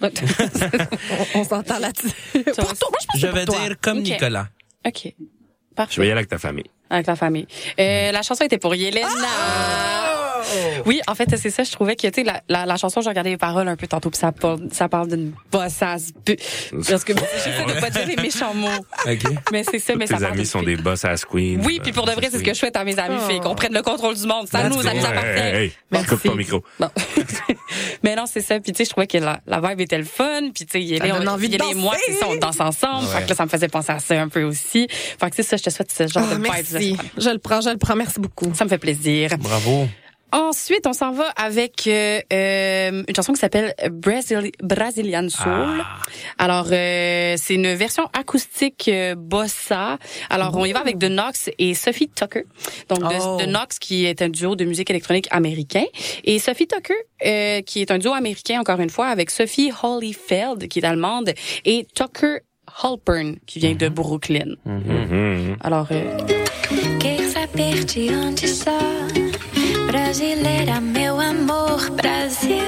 On, s'entend là-dessus. (laughs) pour toi, je pense Je que vais pour toi. dire comme Ok. Nicolas. OK. Parfait. y aller avec ta famille. Avec la famille. Euh, la chanson était pour Yelena. Oui, en fait, c'est ça. Je trouvais que, tu sais, la, la, la chanson, j'ai regardé les paroles un peu tantôt, puis ça parle, ça parle d'une bossasse. Parce que j'essaie de pas dire les méchants mots. OK. Mais c'est ça, mais Tes ça parle amis sont des boss ass queen. Oui, puis pour de vrai, c'est ce que je souhaite à mes amis filles, qu'on prenne le contrôle du monde. Ça nous, ça nous appartient. hey, hey, Merci. coupe ton micro. Bon. (laughs) mais non, c'est ça. Puis tu sais, je trouvais que la, la vibe était le fun. Puis tu sais, donne on- envie de moi, danser. ça, on danse ensemble. Ouais. Fait que là, ça me faisait penser à ça un peu aussi. Fait que c'est ça, je te souhaite ce genre Ah, de vibes. Merci. Je le prends, je le prends. Merci beaucoup. Ça me fait plaisir. Bravo. Ensuite, on s'en va avec euh, euh, une chanson qui s'appelle Brazil Brazilian Soul. Alors, euh, c'est une version acoustique euh, bossa. Alors, on y va avec The Knox et Sophie Tucker. Donc, The- Oh. The Knox qui est un duo de musique électronique américain et Sophie Tucker euh, qui est un duo américain encore une fois avec Sophie Holyfeld qui est allemande et Tucker Halpern qui vient de Brooklyn. Mhm. Alors, de onde sou? Brasileira, meu amor, Brasil.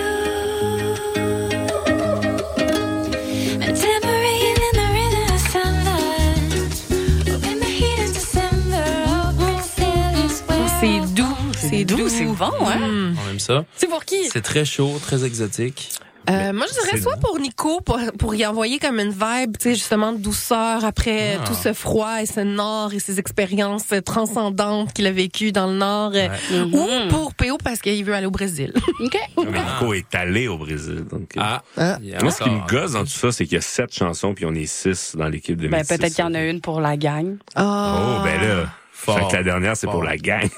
C'est doux. C'est doux. c'est bon, hein? On aime ça. C'est pour qui? C'est très chaud, très exotique. Euh, moi, je dirais soit pour Nico, pour, pour y envoyer comme une vibe, tu sais, justement, de douceur après Ah. tout ce froid et ce nord et ces expériences transcendantes qu'il a vécues dans le nord. euh. Ou pour PO parce qu'il veut aller au Brésil. (laughs) OK. Mais Nico est allé au Brésil. Donc, euh, Ah. Ah. Moi, ce qui me gosse dans tout ça, c'est qu'il y a sept chansons, puis on est six dans l'équipe de Ben, peut-être qu'il y en a une pour la gang. Oh, ben là. Fort. Fait que la dernière, c'est pour la gang.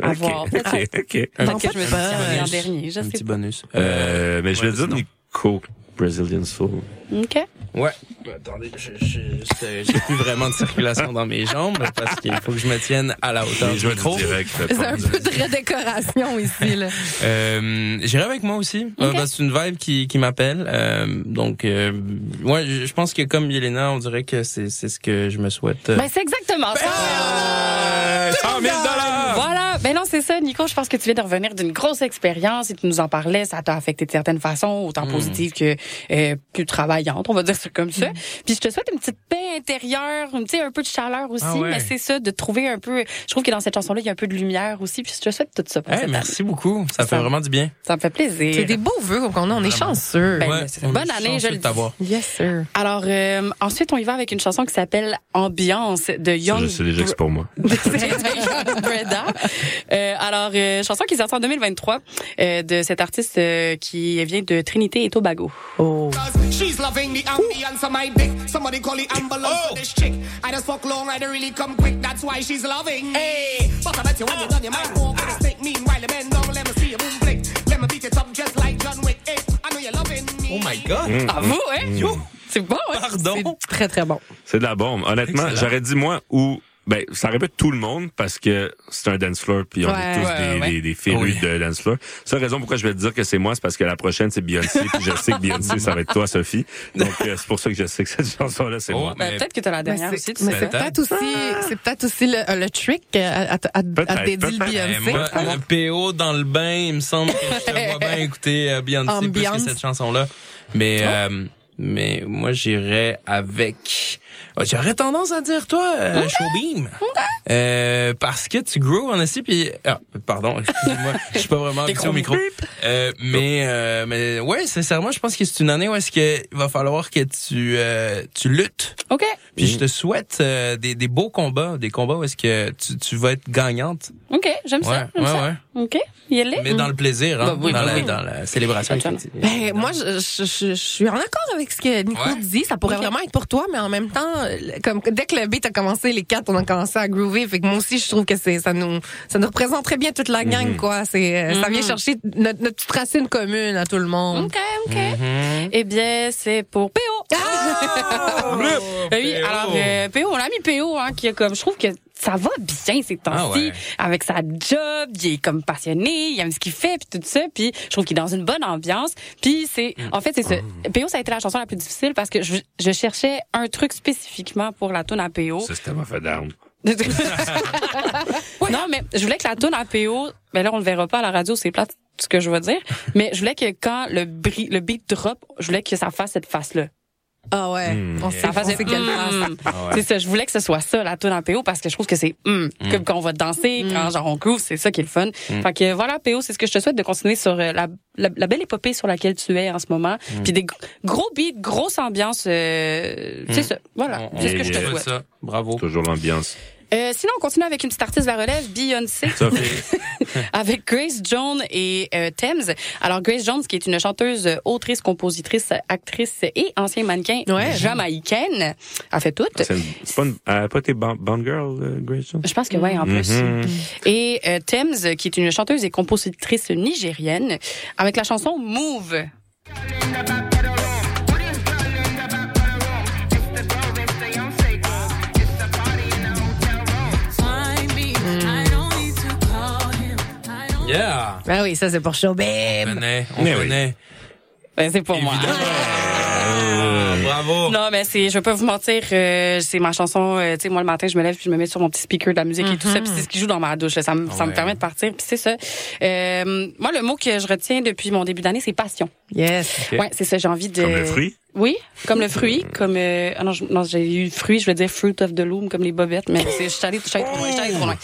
À (laughs) OK, voir. OK, OK. Un Peut-être petit que je me suis en dernier, je Un sais petit pas. bonus. Euh, mais je vais dire Nico, Brazilian Soul. OK. Ouais. Attendez, j'ai plus vraiment de circulation dans mes jambes parce qu'il faut que je me tienne à la hauteur du micro. C'est un peu de redécoration ici, là. Euh, J'irai avec moi aussi. Euh, bah, c'est une vibe qui, qui m'appelle. Euh, donc, euh, ouais, je pense que comme Yelena, on dirait que c'est c'est ce que je me souhaite. euh. Ben, c'est exactement ça. Euh, 100 000 Voilà. Ben non, c'est ça, Nico. Je pense que tu viens de revenir d'une grosse expérience et tu nous en parlais. Ça t'a affecté de certaines façons, autant Mm. positives que euh, plus travaillantes, on va dire ça comme Mm. ça. Puis je te souhaite une petite paix intérieure, tu sais, un peu de chaleur aussi. Ah ouais. Mais c'est ça, de trouver un peu. Je trouve que dans cette chanson-là, il y a un peu de lumière aussi. Puis je te souhaite tout ça pour Eh, cette merci année. beaucoup. Ça, fait vraiment du bien. Ça me fait plaisir. C'est des beaux vœux qu'on a. On est chanceux. Ben, Ouais, c'est une on est bonne année, je le de t'avoir. Yes, sir. Alors euh, ensuite, on y va avec une chanson qui s'appelle Ambiance de Young. je sais déjà que c'est pour moi. (laughs) Breda. Euh, alors, euh, chanson qui est sortie en 2023 euh, de cet artiste euh, qui vient de Trinité et Tobago. Oh. She's loving the ambience of my dick. Somebody call the ambulance for this chick. I just fuck long, I don't really come quick. That's why she's loving. Hey, but I bet you when you're done, you might walk with a stick. Meanwhile, the men down, let me see you boom flick. Let me beat it up just like John Wick. Hey, I know you're loving me. Oh my God. Mm. À vous, hein? C'est bon, hein? Pardon? Très, très bon. C'est de la bombe. Honnêtement, j'aurais dit moi ou ben ça répète tout le monde parce que c'est un dance floor puis on Ouais. est tous Ouais, des, ouais. des, des férus Oui. de dance floor. Seule raison pourquoi je vais te dire que c'est moi, c'est parce que la prochaine c'est Beyoncé puis je sais que Beyoncé ça va être toi Sophie. Donc euh, c'est pour ça que je sais que cette chanson là c'est Oh, moi. Ben, mais- peut-être que t'as la Mais dernière aussi, c'est tu mais sais. c'est peut-être aussi, c'est peut-être aussi le, euh, le trick euh, à, à, à, à dédier Beyoncé. moi, le PO dans le bain, il me semble que je te vois bien (laughs) écouter euh, Beyoncé plus que cette chanson-là. Mais euh, mais moi j'irais avec. Oh, J'aurais tendance à dire toi, euh, Showbeam, euh, parce que tu grow en aussi puis ah, pardon, excusez-moi, (laughs) je suis pas vraiment habitué au micro. Euh, mais euh, mais ouais, sincèrement, je pense que c'est une année où est-ce que il va falloir que tu euh, tu luttes. OK. Puis je te souhaite euh, des, des beaux combats, des combats où est-ce que tu, tu vas être gagnante. OK, j'aime Ouais, ça. j'aime ouais, ça. ouais. OK. Il est là? Mais dans le plaisir, hein, Bah oui, dans, bah la, oui. dans la célébration. Ben, moi, je, je, je, suis en accord avec ce que Nico Ouais. dit. Ça pourrait vraiment être pour toi, mais en même temps, comme dès que le beat a commencé, les quatre, on a commencé à groover. Fait que moi aussi, je trouve que c'est ça nous ça nous représente très bien toute la gang, quoi. C'est euh, ça vient Mhm. chercher notre, notre petite racine commune à tout le monde. OK, OK. Mhm. Eh bien, c'est pour PO. Ben oui, alors euh, PO, mon ami PO, hein, qui a comme, je trouve que ça va bien ces temps-ci Ah ouais. avec sa job, il est comme passionné, il aime ce qu'il fait puis tout ça, puis je trouve qu'il est dans une bonne ambiance. Puis c'est en fait c'est ça. PO ça a été la chanson la plus difficile parce que je, je cherchais un truc spécifiquement pour la tune à PO. Ça, c'était ma fait down. (laughs) non, mais je voulais que la tune à PO, ben là on le verra pas à la radio, c'est plate ce que je veux dire, mais je voulais que quand le bri- le beat drop, je voulais que ça fasse cette face là. Ah ouais. Hmm. On sait, Ça on faisait sait quelle mm. face. Ah ouais. C'est ça, je voulais que ce soit ça, la tune en PO, parce que je trouve que c'est mm, comme quand on va danser, quand genre on groove, c'est ça qui est le fun. Fait que voilà, PO, c'est ce que je te souhaite de continuer sur euh, la, la, la belle épopée sur laquelle tu es en ce moment. Puis des gr- gros beats, grosse ambiance, euh, c'est ça. Voilà, c'est ce que je te souhaite. ça. Bravo. Toujours l'ambiance. Euh, sinon, on continue avec une petite artiste de la relève, Beyoncé, (laughs) avec Grace Jones et euh, Thames. Alors, Grace Jones, qui est une chanteuse, euh, autrice, compositrice, actrice et ancien mannequin Ouais. jamaïcaine, a fait tout. C'est une- c'est pas, une- elle a pas été Bond Girl, euh, Grace Jones? Je pense que oui, en plus. Mhm. Et euh, Thames, qui est une chanteuse et compositrice nigérienne, avec la chanson Move. Yeah. Ben oui, ça c'est pour On Showbim. connaît, on Mais oui. connaît. Ben, c'est pour moi. Ah, bravo. Non, mais c'est, je pas vous mentir, euh, c'est ma chanson. euh, tu sais, moi le matin, je me lève puis je me mets sur mon petit speaker de la musique et tout ça, puis c'est ce qui joue dans ma douche. là. Ça me, ça me permet de partir. Puis c'est ça. Euh, moi, le mot que je retiens depuis mon début d'année, c'est passion. Yes. Ouais, c'est ça. J'ai envie de. Comme le fruit? Oui, comme le fruit, comme euh, ah non, je- non j'ai eu fruit, je veux dire fruit of the loom comme les bobettes, mais c'est je suis allée trop loin, je suis allée trop loin.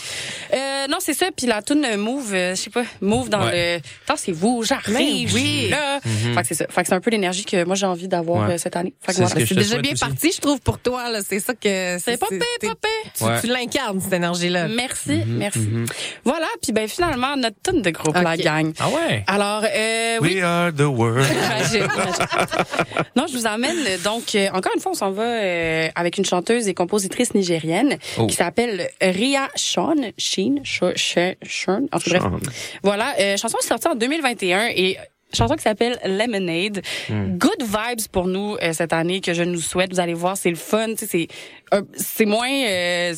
Euh, non, c'est ça, puis la tune euh, move, euh, je sais pas, move dans Ouais. le Attends, c'est vous, j'arrive, Mais oui. là. Mhm. Fait que c'est ça. Fait que c'est un peu l'énergie que moi j'ai envie d'avoir Ouais. euh, cette année. Fait que C'est voilà. ce que je C'est déjà bien aussi. parti, je trouve, pour toi. là. C'est ça que... C'est pas pire. Tu, Ouais. tu l'incarnes, cette énergie-là. Merci, Mhm, merci. Voilà, puis ben finalement notre tune de groupe la gang. Ah ouais? Alors euh, oui, We are the world. (laughs) (laughs) Non, je vous emmène euh, donc euh, encore une fois on s'en va euh, avec une chanteuse et compositrice nigérienne Oh. qui s'appelle Ria Sean, Sheen, Sh- Sh- Sean, en tout cas, bref. Voilà, euh, chanson sortie en 2021 et chanson qui s'appelle Lemonade. Good vibes pour nous euh, cette année que je nous souhaite. Vous allez voir, c'est le fun, c'est un- c'est moins euh,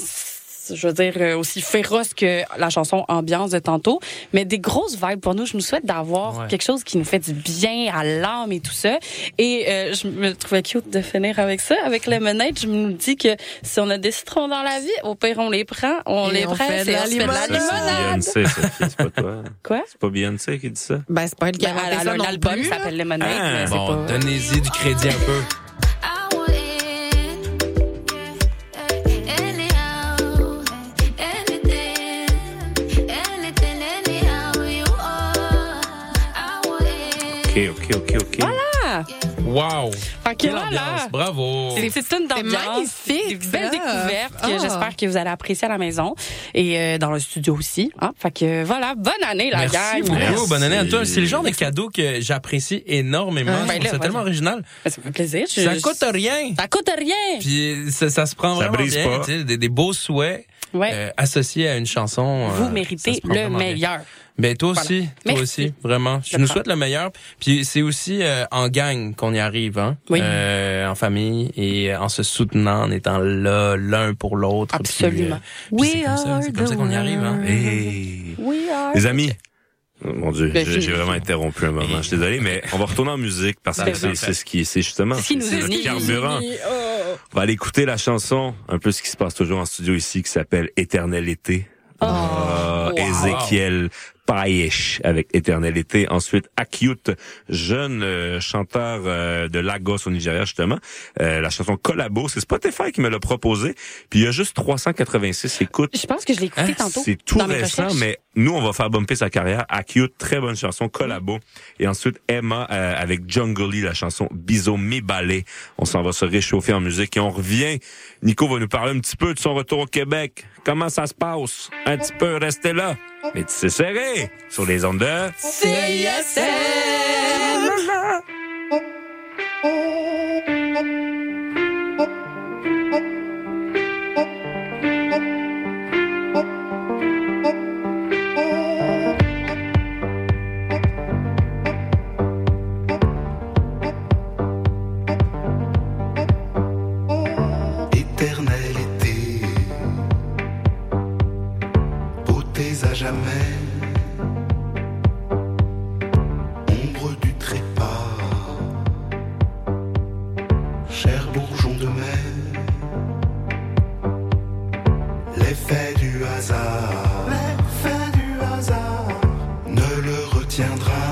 je veux dire euh, aussi féroce que la chanson ambiance de tantôt, mais des grosses vibes pour nous. Je nous souhaite d'avoir Ouais. quelque chose qui nous fait du bien à l'âme et tout ça. Et euh, je me trouvais cute de finir avec ça, avec Lemonade. Je me dis que si on a des citrons dans la vie, au pire on les prend, on Et les on prend, et la limonade. c'est Beyoncé, c'est pas toi. Quoi? C'est pas Beyoncé qui dit ça? Ben, c'est pas elle qui Ben, a a un album qui s'appelle Lemonade, Ah, c'est Bon, pas... donnez-y du crédit un peu. Ok, ok, ok. Voilà! Wow. Fait que Quelle voilà. ambiance. Bravo. C'est des petites tunes d'ambiance, magnifique, des belles ça. découvertes que Ah. j'espère que vous allez apprécier à la maison et euh, dans le studio aussi. Hein? Fait que voilà, bonne année la Merci gang. beaucoup. Merci. Bonne année à toi. C'est le genre de cadeau que j'apprécie énormément. Ah, Je ben trouve là, ça voilà. tellement original. Ben, Ça me fait plaisir. Je- Ça je- coûte rien. Ça coûte rien. Puis ça, ça se prend Ça vraiment brise bien. pas. tu sais, Des, des beaux souhaits Ouais. euh, associés à une chanson. Vous euh, ça méritez se prend le vraiment bien. meilleur. Ben toi Voilà. aussi, toi Merci. aussi, vraiment. Je nous souhaite le meilleur. Puis c'est aussi euh, en gang qu'on y arrive, hein. Oui. Euh, en famille et en se soutenant, en étant là l'un pour l'autre. Absolument. Puis, euh, puis c'est comme ça, c'est comme ça qu'on y arrive, hein. Hey. We are. Les amis. Oh, Mon Dieu, Ben, j'ai vraiment interrompu un moment. Je suis désolé, mais on va retourner en musique parce que Ben, c'est c'est ce qui, c'est justement, Ce qui nous c'est le unit. carburant. Oh. On va aller écouter la chanson, un peu ce qui se passe toujours en studio ici, qui s'appelle Éternel été. Ah, wow. Ézéchiel Payesh avec Éternel été. Ensuite, Acute, jeune euh, chanteur euh, de Lagos au Nigeria justement. Euh, la chanson Collabo, c'est Spotify qui me l'a proposé. Puis il y a juste 386 écoutes. Je pense que je l'ai écouté Hein? tantôt. C'est tout dans récent, mais nous, on va faire bumper sa carrière. Acute, très bonne chanson, collabo. Et ensuite, Emma euh, avec Jungle Lee, la chanson Bizo Mi Ballet. On s'en va se réchauffer en musique et on revient. Nico va nous parler un petit peu de son retour au Québec. Comment ça se passe? Un petit peu, restez là. Mais tu sais serré sur les ondes de CISM. Jamais. Ombre du trépas, cher bourgeon de mer, l'effet du hasard, l'effet du hasard. Ne le retiendra,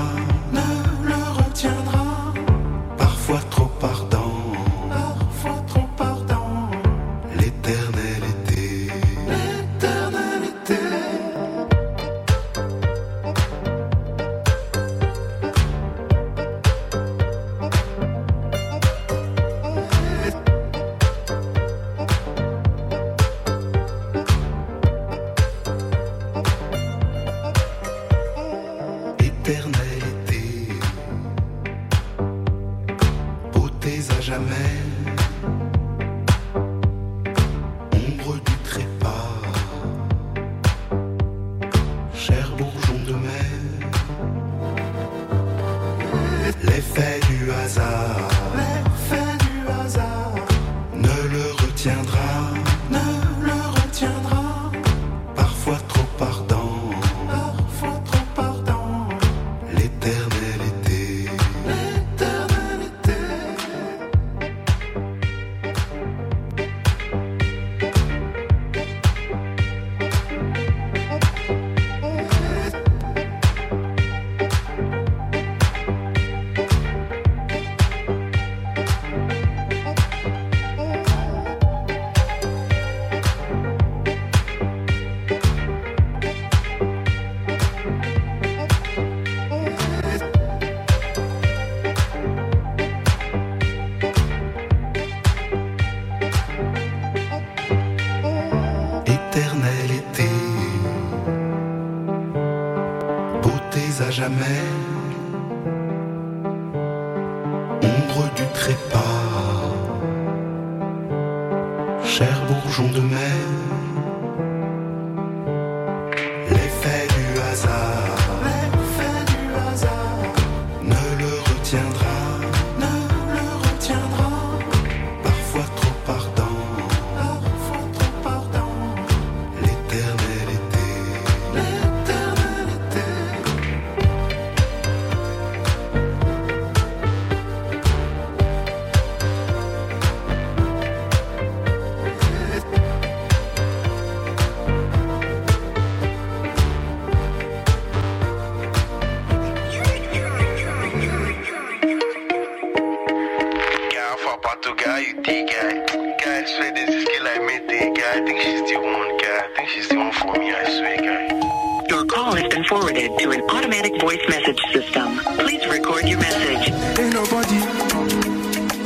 forwarded to an automatic voice message system. Please record your message. Ain't nobody,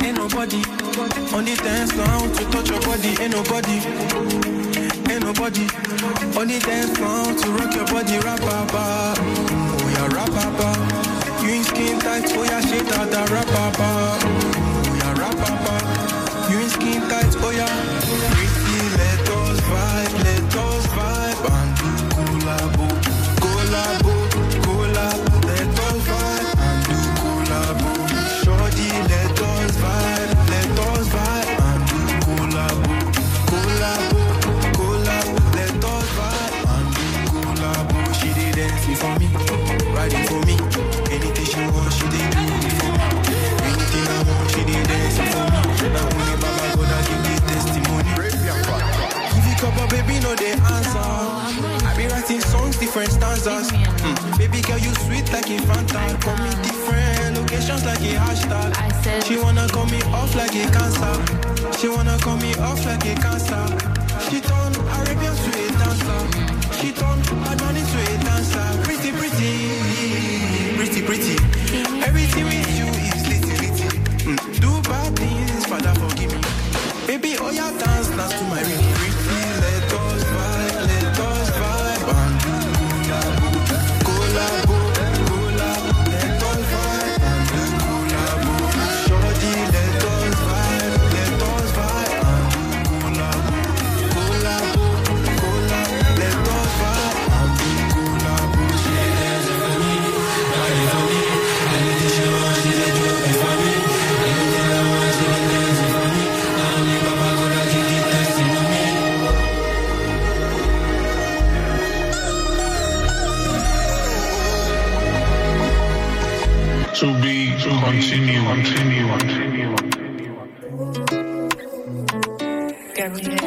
ain't nobody on the dance floor to touch your body. Ain't nobody, ain't nobody on the dance floor to rock your body. Rap baba, oh yeah, rap baba. You in skin tight, oh yeah, shit out the rap baba. Oh yeah, rap baba. You in skin tight, oh yeah. Different stanzas. Mm. Baby girl, you sweet like a Fanta. Call me different locations like a hashtag. I said She wanna call me off like a cancer. She wanna call me off like a cancer. She turn Arabian to a dancer. She turn bad man into a dancer. Pretty, pretty, pretty, pretty. Everything with you is litty, litty. Mm. Do bad things, Father forgive me. Baby, oh yeah, dance, dance to my rhythm. Continue, continue, continue. Ils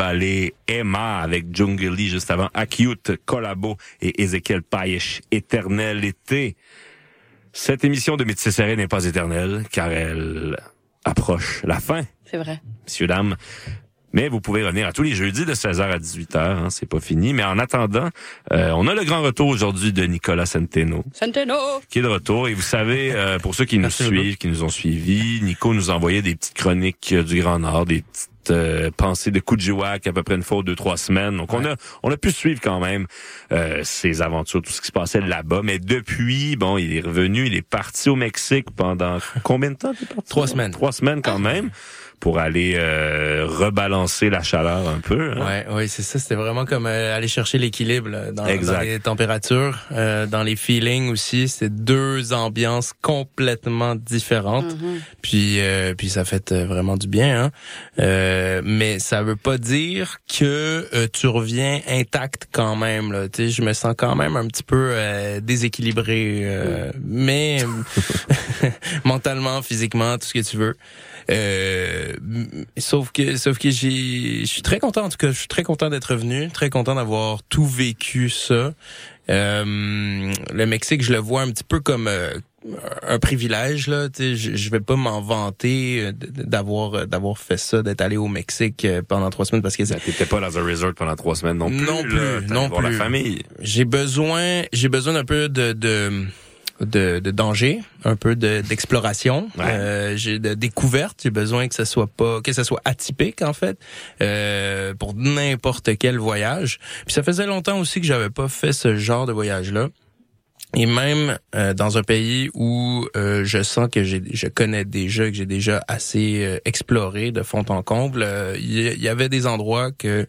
Mibale, Emma avec Jungeli juste avant Acute, Collabo et Ezekiel Payesh, Éternel été. Cette émission de Métis Serré n'est pas éternelle car elle approche la fin, C'est vrai. messieurs, dames. Mais vous pouvez revenir à tous les jeudis de 16h à 18h, hein, c'est pas fini. Mais en attendant, euh, on a le grand retour aujourd'hui de Nicolas Centeno Centeno! qui est de retour. Et vous savez, euh, pour ceux qui nous suivent, qui nous ont suivis, Nico nous a envoyé des petites chroniques du Grand Nord, des petites euh, pensées de Kujiwak à peu près une fois ou deux, trois semaines. Donc on a on a pu suivre quand même euh, ses aventures, tout ce qui se passait là-bas. Mais depuis, bon, il est revenu, il est parti au Mexique pendant combien de temps? parti? Trois semaines. Trois semaines quand même pour aller euh, rebalancer la chaleur un peu. hein. Ouais, ouais, c'est ça. C'était vraiment comme euh, aller chercher l'équilibre là, dans, Exact. dans les températures, euh, dans les feelings aussi. C'est deux ambiances complètement différentes. Puis, euh, puis ça fait euh, vraiment du bien. Hein? Euh, mais ça veut pas dire que euh, tu reviens intact quand même. Là. Tu sais, je me sens quand même un petit peu euh, déséquilibré, euh, mais (laughs) mentalement, physiquement, tout ce que tu veux. Euh, sauf que, sauf que j'ai, je suis très content. En tout cas, je suis très content d'être revenu, très content d'avoir tout vécu ça. Euh, le Mexique, je le vois un petit peu comme euh, un privilège là. Je, je vais pas m'en vanter euh, d'avoir euh, d'avoir fait ça, d'être allé au Mexique pendant trois semaines parce que T'étais pas dans un resort pendant trois semaines non plus. non plus, non plus. la famille. J'ai besoin, j'ai besoin d'un peu de de de, de danger, un peu de d'exploration, euh, j'ai de découverte. J'ai besoin que ça soit pas, que ça soit atypique en fait, euh, pour n'importe quel voyage. Puis ça faisait longtemps aussi que j'avais pas fait ce genre de voyage là. Et même euh, dans un pays où euh, je sens que j'ai, je connais déjà, que j'ai déjà assez euh, exploré de fond en comble, euh, il y, avait des endroits que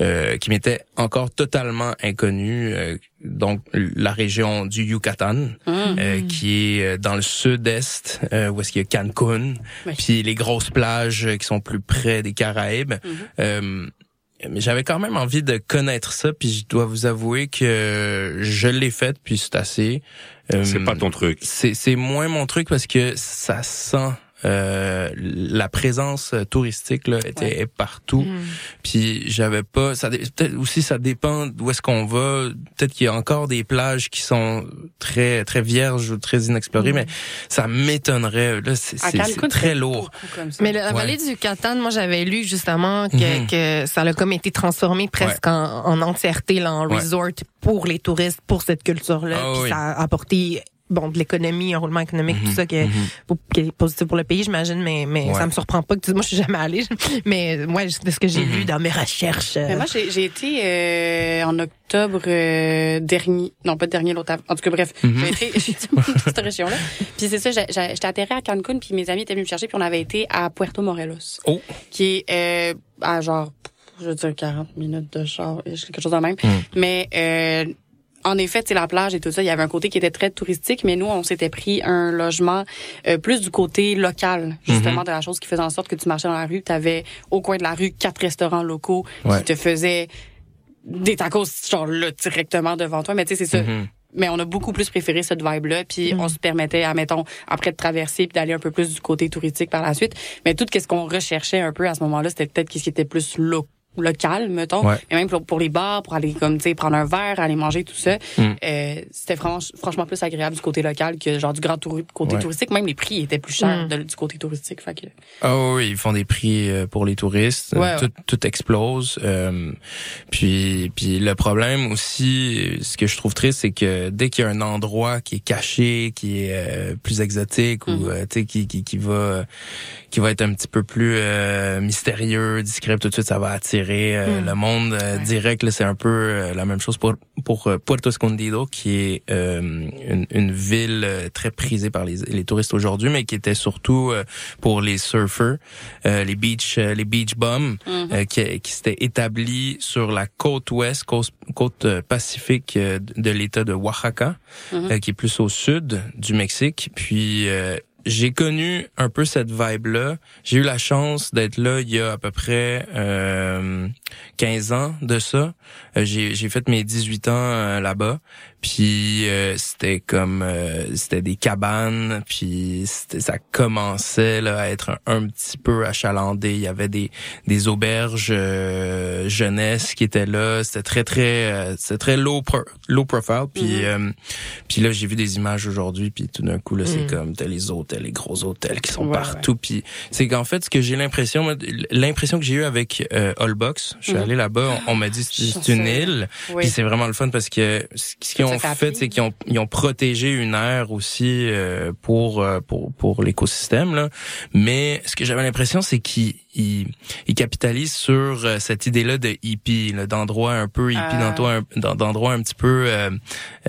euh, qui m'étaient encore totalement inconnus. euh, donc la région du Yucatan, euh, qui est dans le sud-est, euh, où est-ce qu'il y a Cancun, Oui. puis les grosses plages qui sont plus près des Caraïbes. Euh, mais j'avais quand même envie de connaître ça, puis je dois vous avouer que je l'ai fait, puis c'est assez. Euh, C'est pas ton truc. C'est c'est moins mon truc parce que ça sent. Euh, la présence touristique là était est partout puis j'avais pas ça peut-être aussi ça dépend d'où est-ce qu'on va peut-être qu'il y a encore des plages qui sont très très vierges ou très inexplorées mais ça m'étonnerait là c'est très lourd Mais la Ouais. vallée du Yucatan, moi j'avais lu justement que, Mhm. que ça a comme été transformé presque en, en entièreté là, en Ouais. resort pour les touristes, pour cette culture-là. Ah Puis oui. ça a apporté bon de l'économie, un roulement économique, tout Mhm, ça mhm. pour- qui est positif pour le pays, j'imagine. Mais mais Ouais. ça me surprend pas que tu, moi je suis jamais allée, mais ouais de ce que j'ai Mhm. lu dans mes recherches. euh, Mais moi, j'ai j'ai été euh, en octobre euh, dernier. Non, pas dernier, l'autre. En tout cas, bref, Mhm. j'ai été (laughs) j'ai été dans cette région-là. Puis c'est ça, j'ai- j'ai- j'étais atterrée à Cancun, puis mes amis étaient venus me chercher, puis on avait été à Puerto Morelos, oh qui est euh, à genre, je veux dire, 40 minutes de char, quelque chose de même. Mm. Mais euh, en effet, c'est la plage et tout ça, il y avait un côté qui était très touristique, mais nous, on s'était pris un logement euh, plus du côté local, justement, Mhm. de la chose qui faisait en sorte que tu marchais dans la rue, tu avais au coin de la rue quatre restaurants locaux Ouais. qui te faisaient des tacos genre là directement devant toi, mais tu sais c'est ça. Mhm. Mais on a beaucoup plus préféré cette vibe-là, puis on se permettait, admettons, après de traverser puis d'aller un peu plus du côté touristique par la suite. Mais tout ce qu'on recherchait un peu à ce moment-là, c'était peut-être ce qui était plus lo- local, mettons. Ouais. Et même pour, pour les bars, pour aller comme tu sais prendre un verre, aller manger tout ça, Mm. euh, c'était franch- franchement plus agréable du côté local que genre du grand touri- côté Ouais. touristique. Même les prix étaient plus chers Mm. de- du côté touristique. Fait que... Ah oui, ils font des prix euh, pour les touristes. Ouais, tout, tout explose. Euh, puis, puis le problème aussi, ce que je trouve triste, c'est que dès qu'il y a un endroit qui est caché, qui est euh, plus exotique ou euh, tu sais qui, qui qui va qui va être un petit peu plus euh, mystérieux, discret, tout de suite ça va attirer euh, Mm. le monde euh, direct. là, C'est un peu euh, la même chose pour pour euh, Puerto Escondido, qui est euh, une, une ville très prisée par les, les touristes aujourd'hui, mais qui était surtout euh, pour les surfers, les beach euh, les beach bums, euh, qui, qui s'étaient établis sur la côte ouest, côte, côte pacifique de l'État de Oaxaca, euh, qui est plus au sud du Mexique. Puis euh, j'ai connu un peu cette vibe-là. J'ai eu la chance d'être là il y a à peu près euh, 15 ans de ça. Euh, j'ai, j'ai fait mes 18 ans euh, là-bas. Puis euh, c'était comme euh, c'était des cabanes, puis c'était- ça commençait là à être un, un petit peu achalandé. Il y avait des des auberges euh, jeunesse qui étaient là. C'était très très euh, c'était très low pro- low profile. Puis euh, puis là j'ai vu des images aujourd'hui, puis tout d'un coup là c'est Mm. comme t'as les hôtels, les gros hôtels qui sont Ouais, partout. Puis c'est qu'en fait ce que j'ai l'impression, l'impression que j'ai eu avec euh, Allbox, je suis Mhm. allé là-bas, on, on m'a dit c'est une Oui. Puis c'est vraiment le fun parce que ce qu'ils ont fait, c'est qu'ils ont ils ont protégé une aire aussi euh, pour euh, pour pour l'écosystème là. Mais ce que j'avais l'impression, c'est qu'ils ils, ils capitalisent sur euh, cette idée-là de hippie, d'endroit un peu hippie, Ah. d'endroit un, un petit peu euh,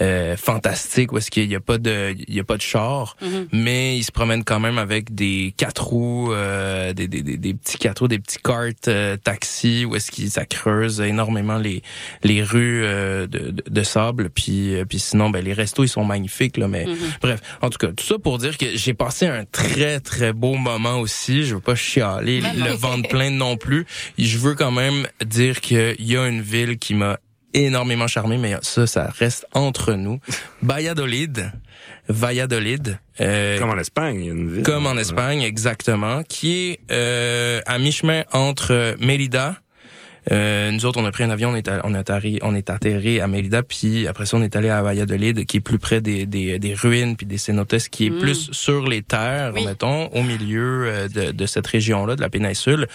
euh, fantastique où est-ce qu'il y a pas de il y a pas de char, Mhm. mais ils se promènent quand même avec des quatre roues, euh, des, des, des, des petits quatre roues, des petits cartes euh, taxis où est-ce qu'ils ça creuse énormément les les rues euh, de, de, de sable puis euh, puis sinon ben les restos ils sont magnifiques là mais Mhm. bref en tout cas tout ça pour dire que j'ai passé un très très beau moment aussi je veux pas chialer Ben non. le ventre plein non plus je veux quand même dire qu'il y a une ville qui m'a énormément charmé mais ça ça reste entre nous Valladolid Valladolid euh, Comme en Espagne, il y a une ville. comme en Espagne, exactement, qui est euh, à mi-chemin entre Mérida. Euh, nous autres, on a pris un avion, on est, à- on est atterri, on est atterri à Mérida, puis après ça, on est allé à Valladolid, qui est plus près des, des, des ruines puis des cénotes, qui est Mm. plus sur les terres, Oui. mettons, au milieu euh, de, de cette région-là, de la péninsule,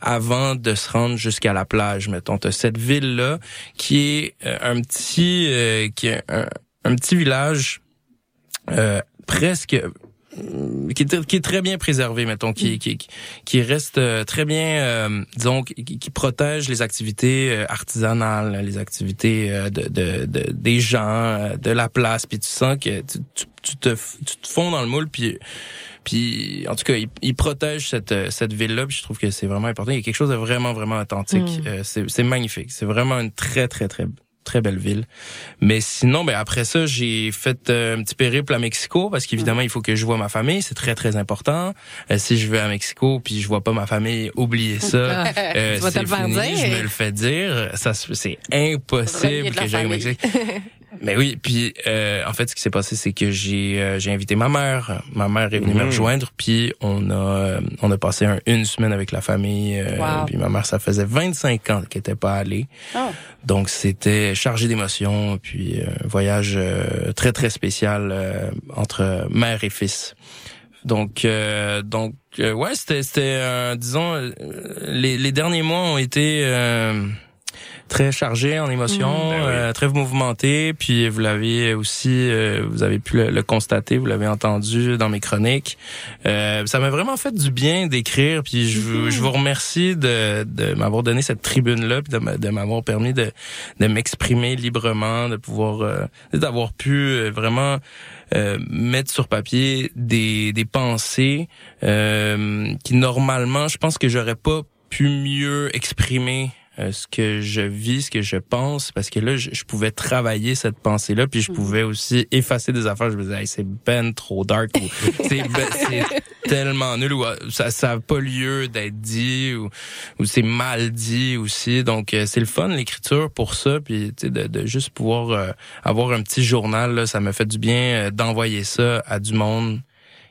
avant de se rendre jusqu'à la plage, mettons. T'as cette ville-là qui est euh, un petit, euh, qui est un, un petit village euh, presque qui est, qui est très bien préservé, mettons, qui, qui, qui reste euh, très bien, euh, disons, qui, qui protège les activités euh, artisanales, les activités euh, de, de, de- des gens, euh, de la place, puis tu sens que tu, tu, tu te, tu te fonds dans le moule, puis puis en tout cas, il, il protège cette euh, cette ville-là, puis je trouve que c'est vraiment important. Il y a quelque chose de vraiment vraiment authentique. Mm. Euh, c'est magnifique. C'est vraiment une très très très très belle ville. Mais sinon, ben après ça, j'ai fait euh, un petit périple à Mexico parce qu'évidemment, il faut que je vois ma famille. C'est très très important. Euh, si je vais à Mexico puis je vois pas ma famille, oubliez ça. (laughs) Ah. Euh, Tu vas te c'est le faire fini, dire. Je me le fais dire. Ça, se- c'est impossible que j'aille au. Mexique. (laughs) Mais oui, puis euh, en fait, ce qui s'est passé, c'est que j'ai euh, j'ai invité ma mère. Ma mère est venue me Mhm. rejoindre, puis on a euh, on a passé un- une semaine avec la famille. euh, Wow. Puis ma mère, ça faisait 25 ans qu'elle était pas allée. Oh. Donc c'était chargé d'émotions, puis euh, un voyage euh, très très spécial euh, entre mère et fils. Donc euh, donc euh, ouais, c'était c'était euh, disons les les derniers mois ont été euh, très chargés en émotions, Ben oui. euh, très mouvementés, puis vous l'avez aussi euh, vous avez pu le, le constater, vous l'avez entendu dans mes chroniques. Euh, ça m'a vraiment fait du bien d'écrire, puis je, vous- je vous remercie de, de m'avoir donné cette tribune-là, puis de, m'a- de m'avoir permis de, de m'exprimer librement, de pouvoir, euh, d'avoir pu euh, vraiment euh, mettre sur papier des, des pensées euh, qui normalement, je pense que j'aurais pas pu mieux exprimer euh, ce que je vis, ce que je pense, parce que là, je, je pouvais travailler cette pensée-là, puis je pouvais aussi effacer des affaires. Je me disais, Hey, c'est ben trop dark, ou (laughs) c'est ben- tellement nul, ou euh, ça ça a pas lieu d'être dit, ou, ou c'est mal dit aussi. Donc, euh, c'est le fun, l'écriture, pour ça, puis de, de juste pouvoir euh, avoir un petit journal, là, ça me fait du bien euh, d'envoyer ça à du monde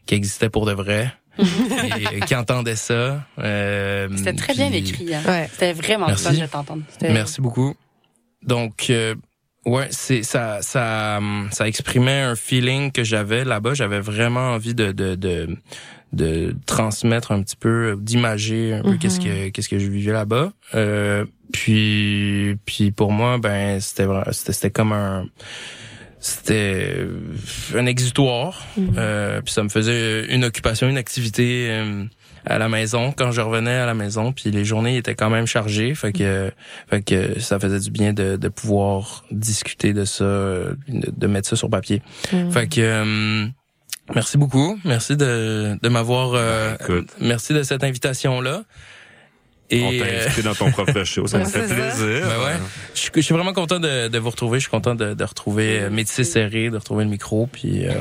qui existait pour de vrai. Et, qui entendait ça. Euh, C'était très bien écrit. Hein. C'était vraiment Merci. fun de t'entendre. Merci beaucoup. Donc, euh, ouais, c'est ça, ça, ça exprimait un feeling que j'avais là-bas. J'avais vraiment envie de, de, de, de transmettre un petit peu, d'imager un peu qu'est-ce que, qu'est-ce que je vivais là-bas. Euh, puis, puis pour moi, ben, c'était, c'était comme un, c'était un exutoire. Euh, puis ça me faisait une occupation, une activité euh, à la maison quand je revenais à la maison. Puis les journées étaient quand même chargées, fait que, fait que ça faisait du bien de, de pouvoir discuter de ça, euh, de, de mettre ça sur papier. Mm. Fait que euh, merci beaucoup, merci de, de m'avoir, euh, merci de cette invitation là. Et On t'a invité dans ton propre show, ça me fait plaisir. Ben ouais. Je, suis- je suis vraiment content de, de vous retrouver. Je suis content de, de retrouver euh, Métis serré, de retrouver le micro. Puis, euh,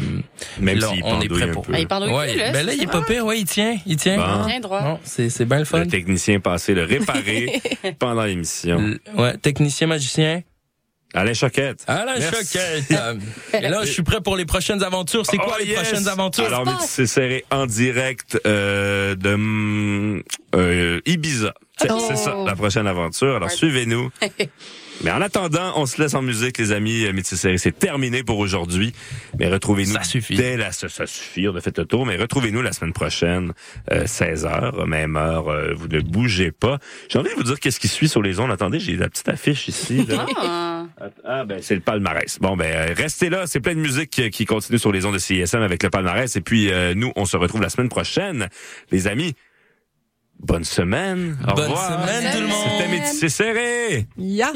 Même là, s'il on est prêt pour. Ah, il pendouille ouais, plus, là, ben là, il est ça? pas pire. Ouais, il tient, il tient. Bon. Bien droit. Non, c'est c'est bien le fun. Le technicien passé le réparer (laughs) pendant l'émission. Ouais, technicien magicien. Alain Choquette. Alain Merci. Choquette. Euh, (laughs) Et là, je suis prêt pour les prochaines aventures. C'est quoi Oh, les yes! prochaines aventures? Alors, Métis serré en direct euh, de hum, euh, Ibiza. C'est Oh. c'est ça, la prochaine aventure. Alors, suivez-nous. (laughs) Mais en attendant, on se laisse en musique, les amis. Euh, Métis serré, c'est terminé pour aujourd'hui. Mais retrouvez-nous Ça suffit. dès la... Ça, ça suffit, on a fait le tour. Mais retrouvez-nous la semaine prochaine, euh, 16h, même heure. euh, vous ne bougez pas. J'ai envie de vous dire qu'est-ce qui suit sur les ondes. Attendez, j'ai la petite affiche ici. là. (laughs) Ah. Ah ben c'est le palmarès. Bon ben euh, restez là, c'est plein de musique qui, qui continue sur les ondes de CISM avec le palmarès et puis euh, nous on se retrouve la semaine prochaine les amis. Bonne semaine. Au Bonne revoir. semaine, tout le monde. C'était Métissé serré. Ya!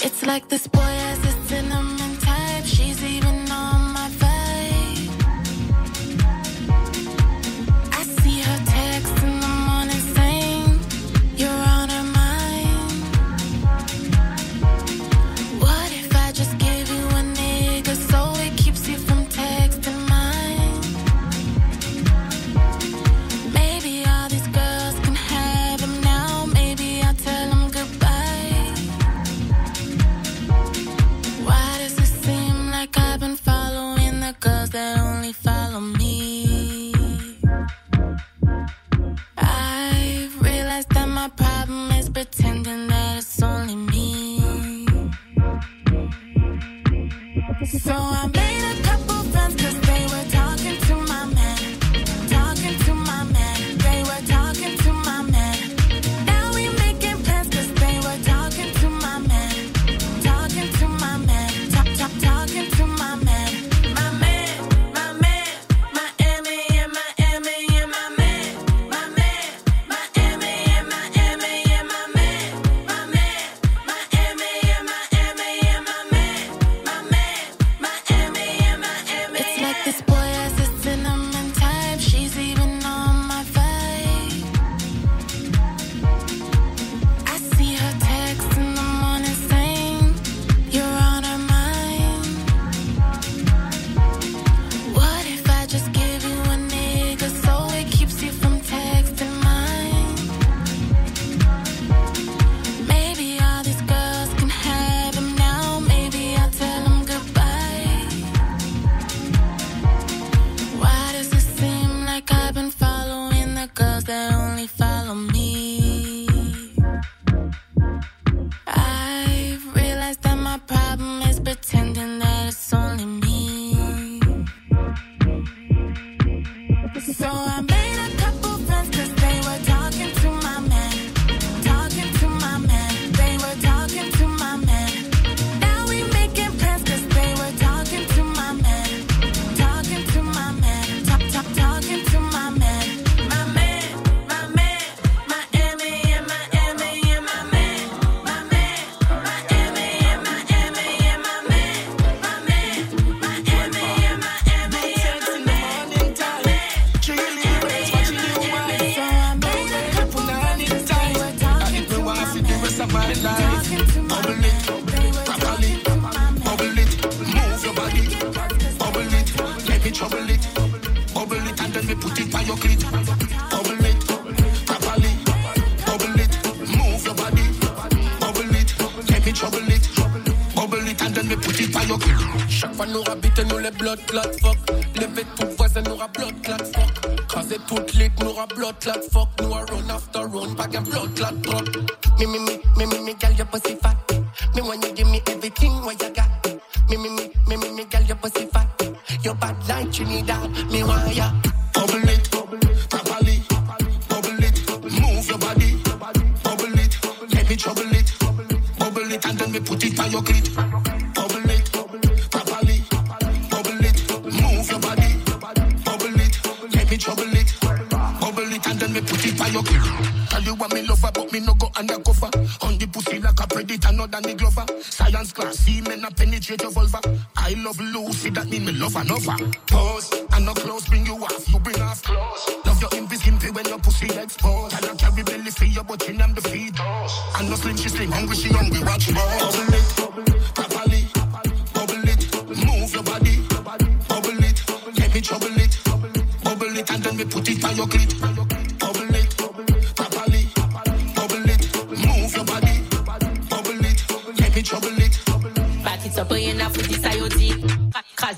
It's like this boy blood clot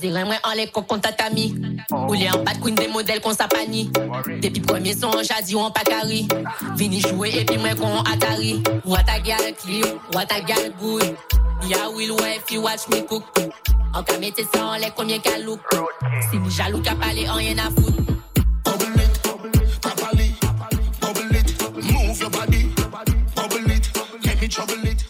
Ren mwen an le kok kon tatami Ou li an pat queen des modèles kon sa pani Depi premier son an jadi ou an pakari Vini jouer epi mwen kon Atari. What a gal clean, what a gal good Ya will if you watch me cook. An ka mette sa an le konye ka look. Si ni jalou ka pale an yen a fout properly. Bubble it, move your body. Bubble it, let me trouble it.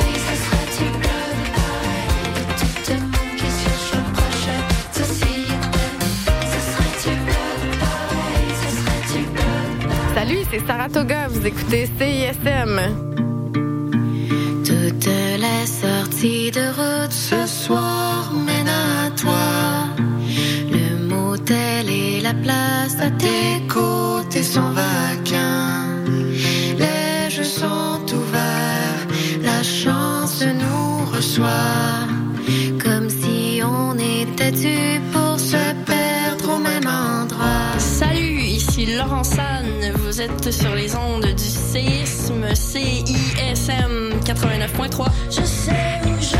C'est Saratoga, vous écoutez CISM. Toutes les sorties de route ce soir mènent à toi. Le motel et la place à tes côtés sont vacants. Les jeux sont ouverts, la chance nous reçoit. Sur les ondes du séisme CISM 89.3. Je sais où je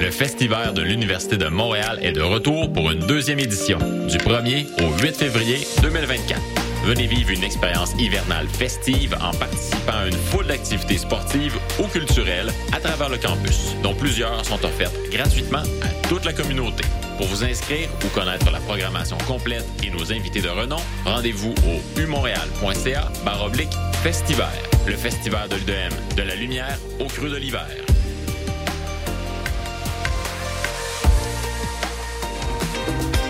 Le Festival de l'Université de Montréal est de retour pour une deuxième édition, du 1er au 8 février 2024. Venez vivre une expérience hivernale festive en participant à une foule d'activités sportives ou culturelles à travers le campus, dont plusieurs sont offertes gratuitement à toute la communauté. Pour vous inscrire ou connaître la programmation complète et nos invités de renom, rendez-vous au umontréal.ca baroblique festival. Le festival de l'UDM, de la lumière au creux de l'hiver.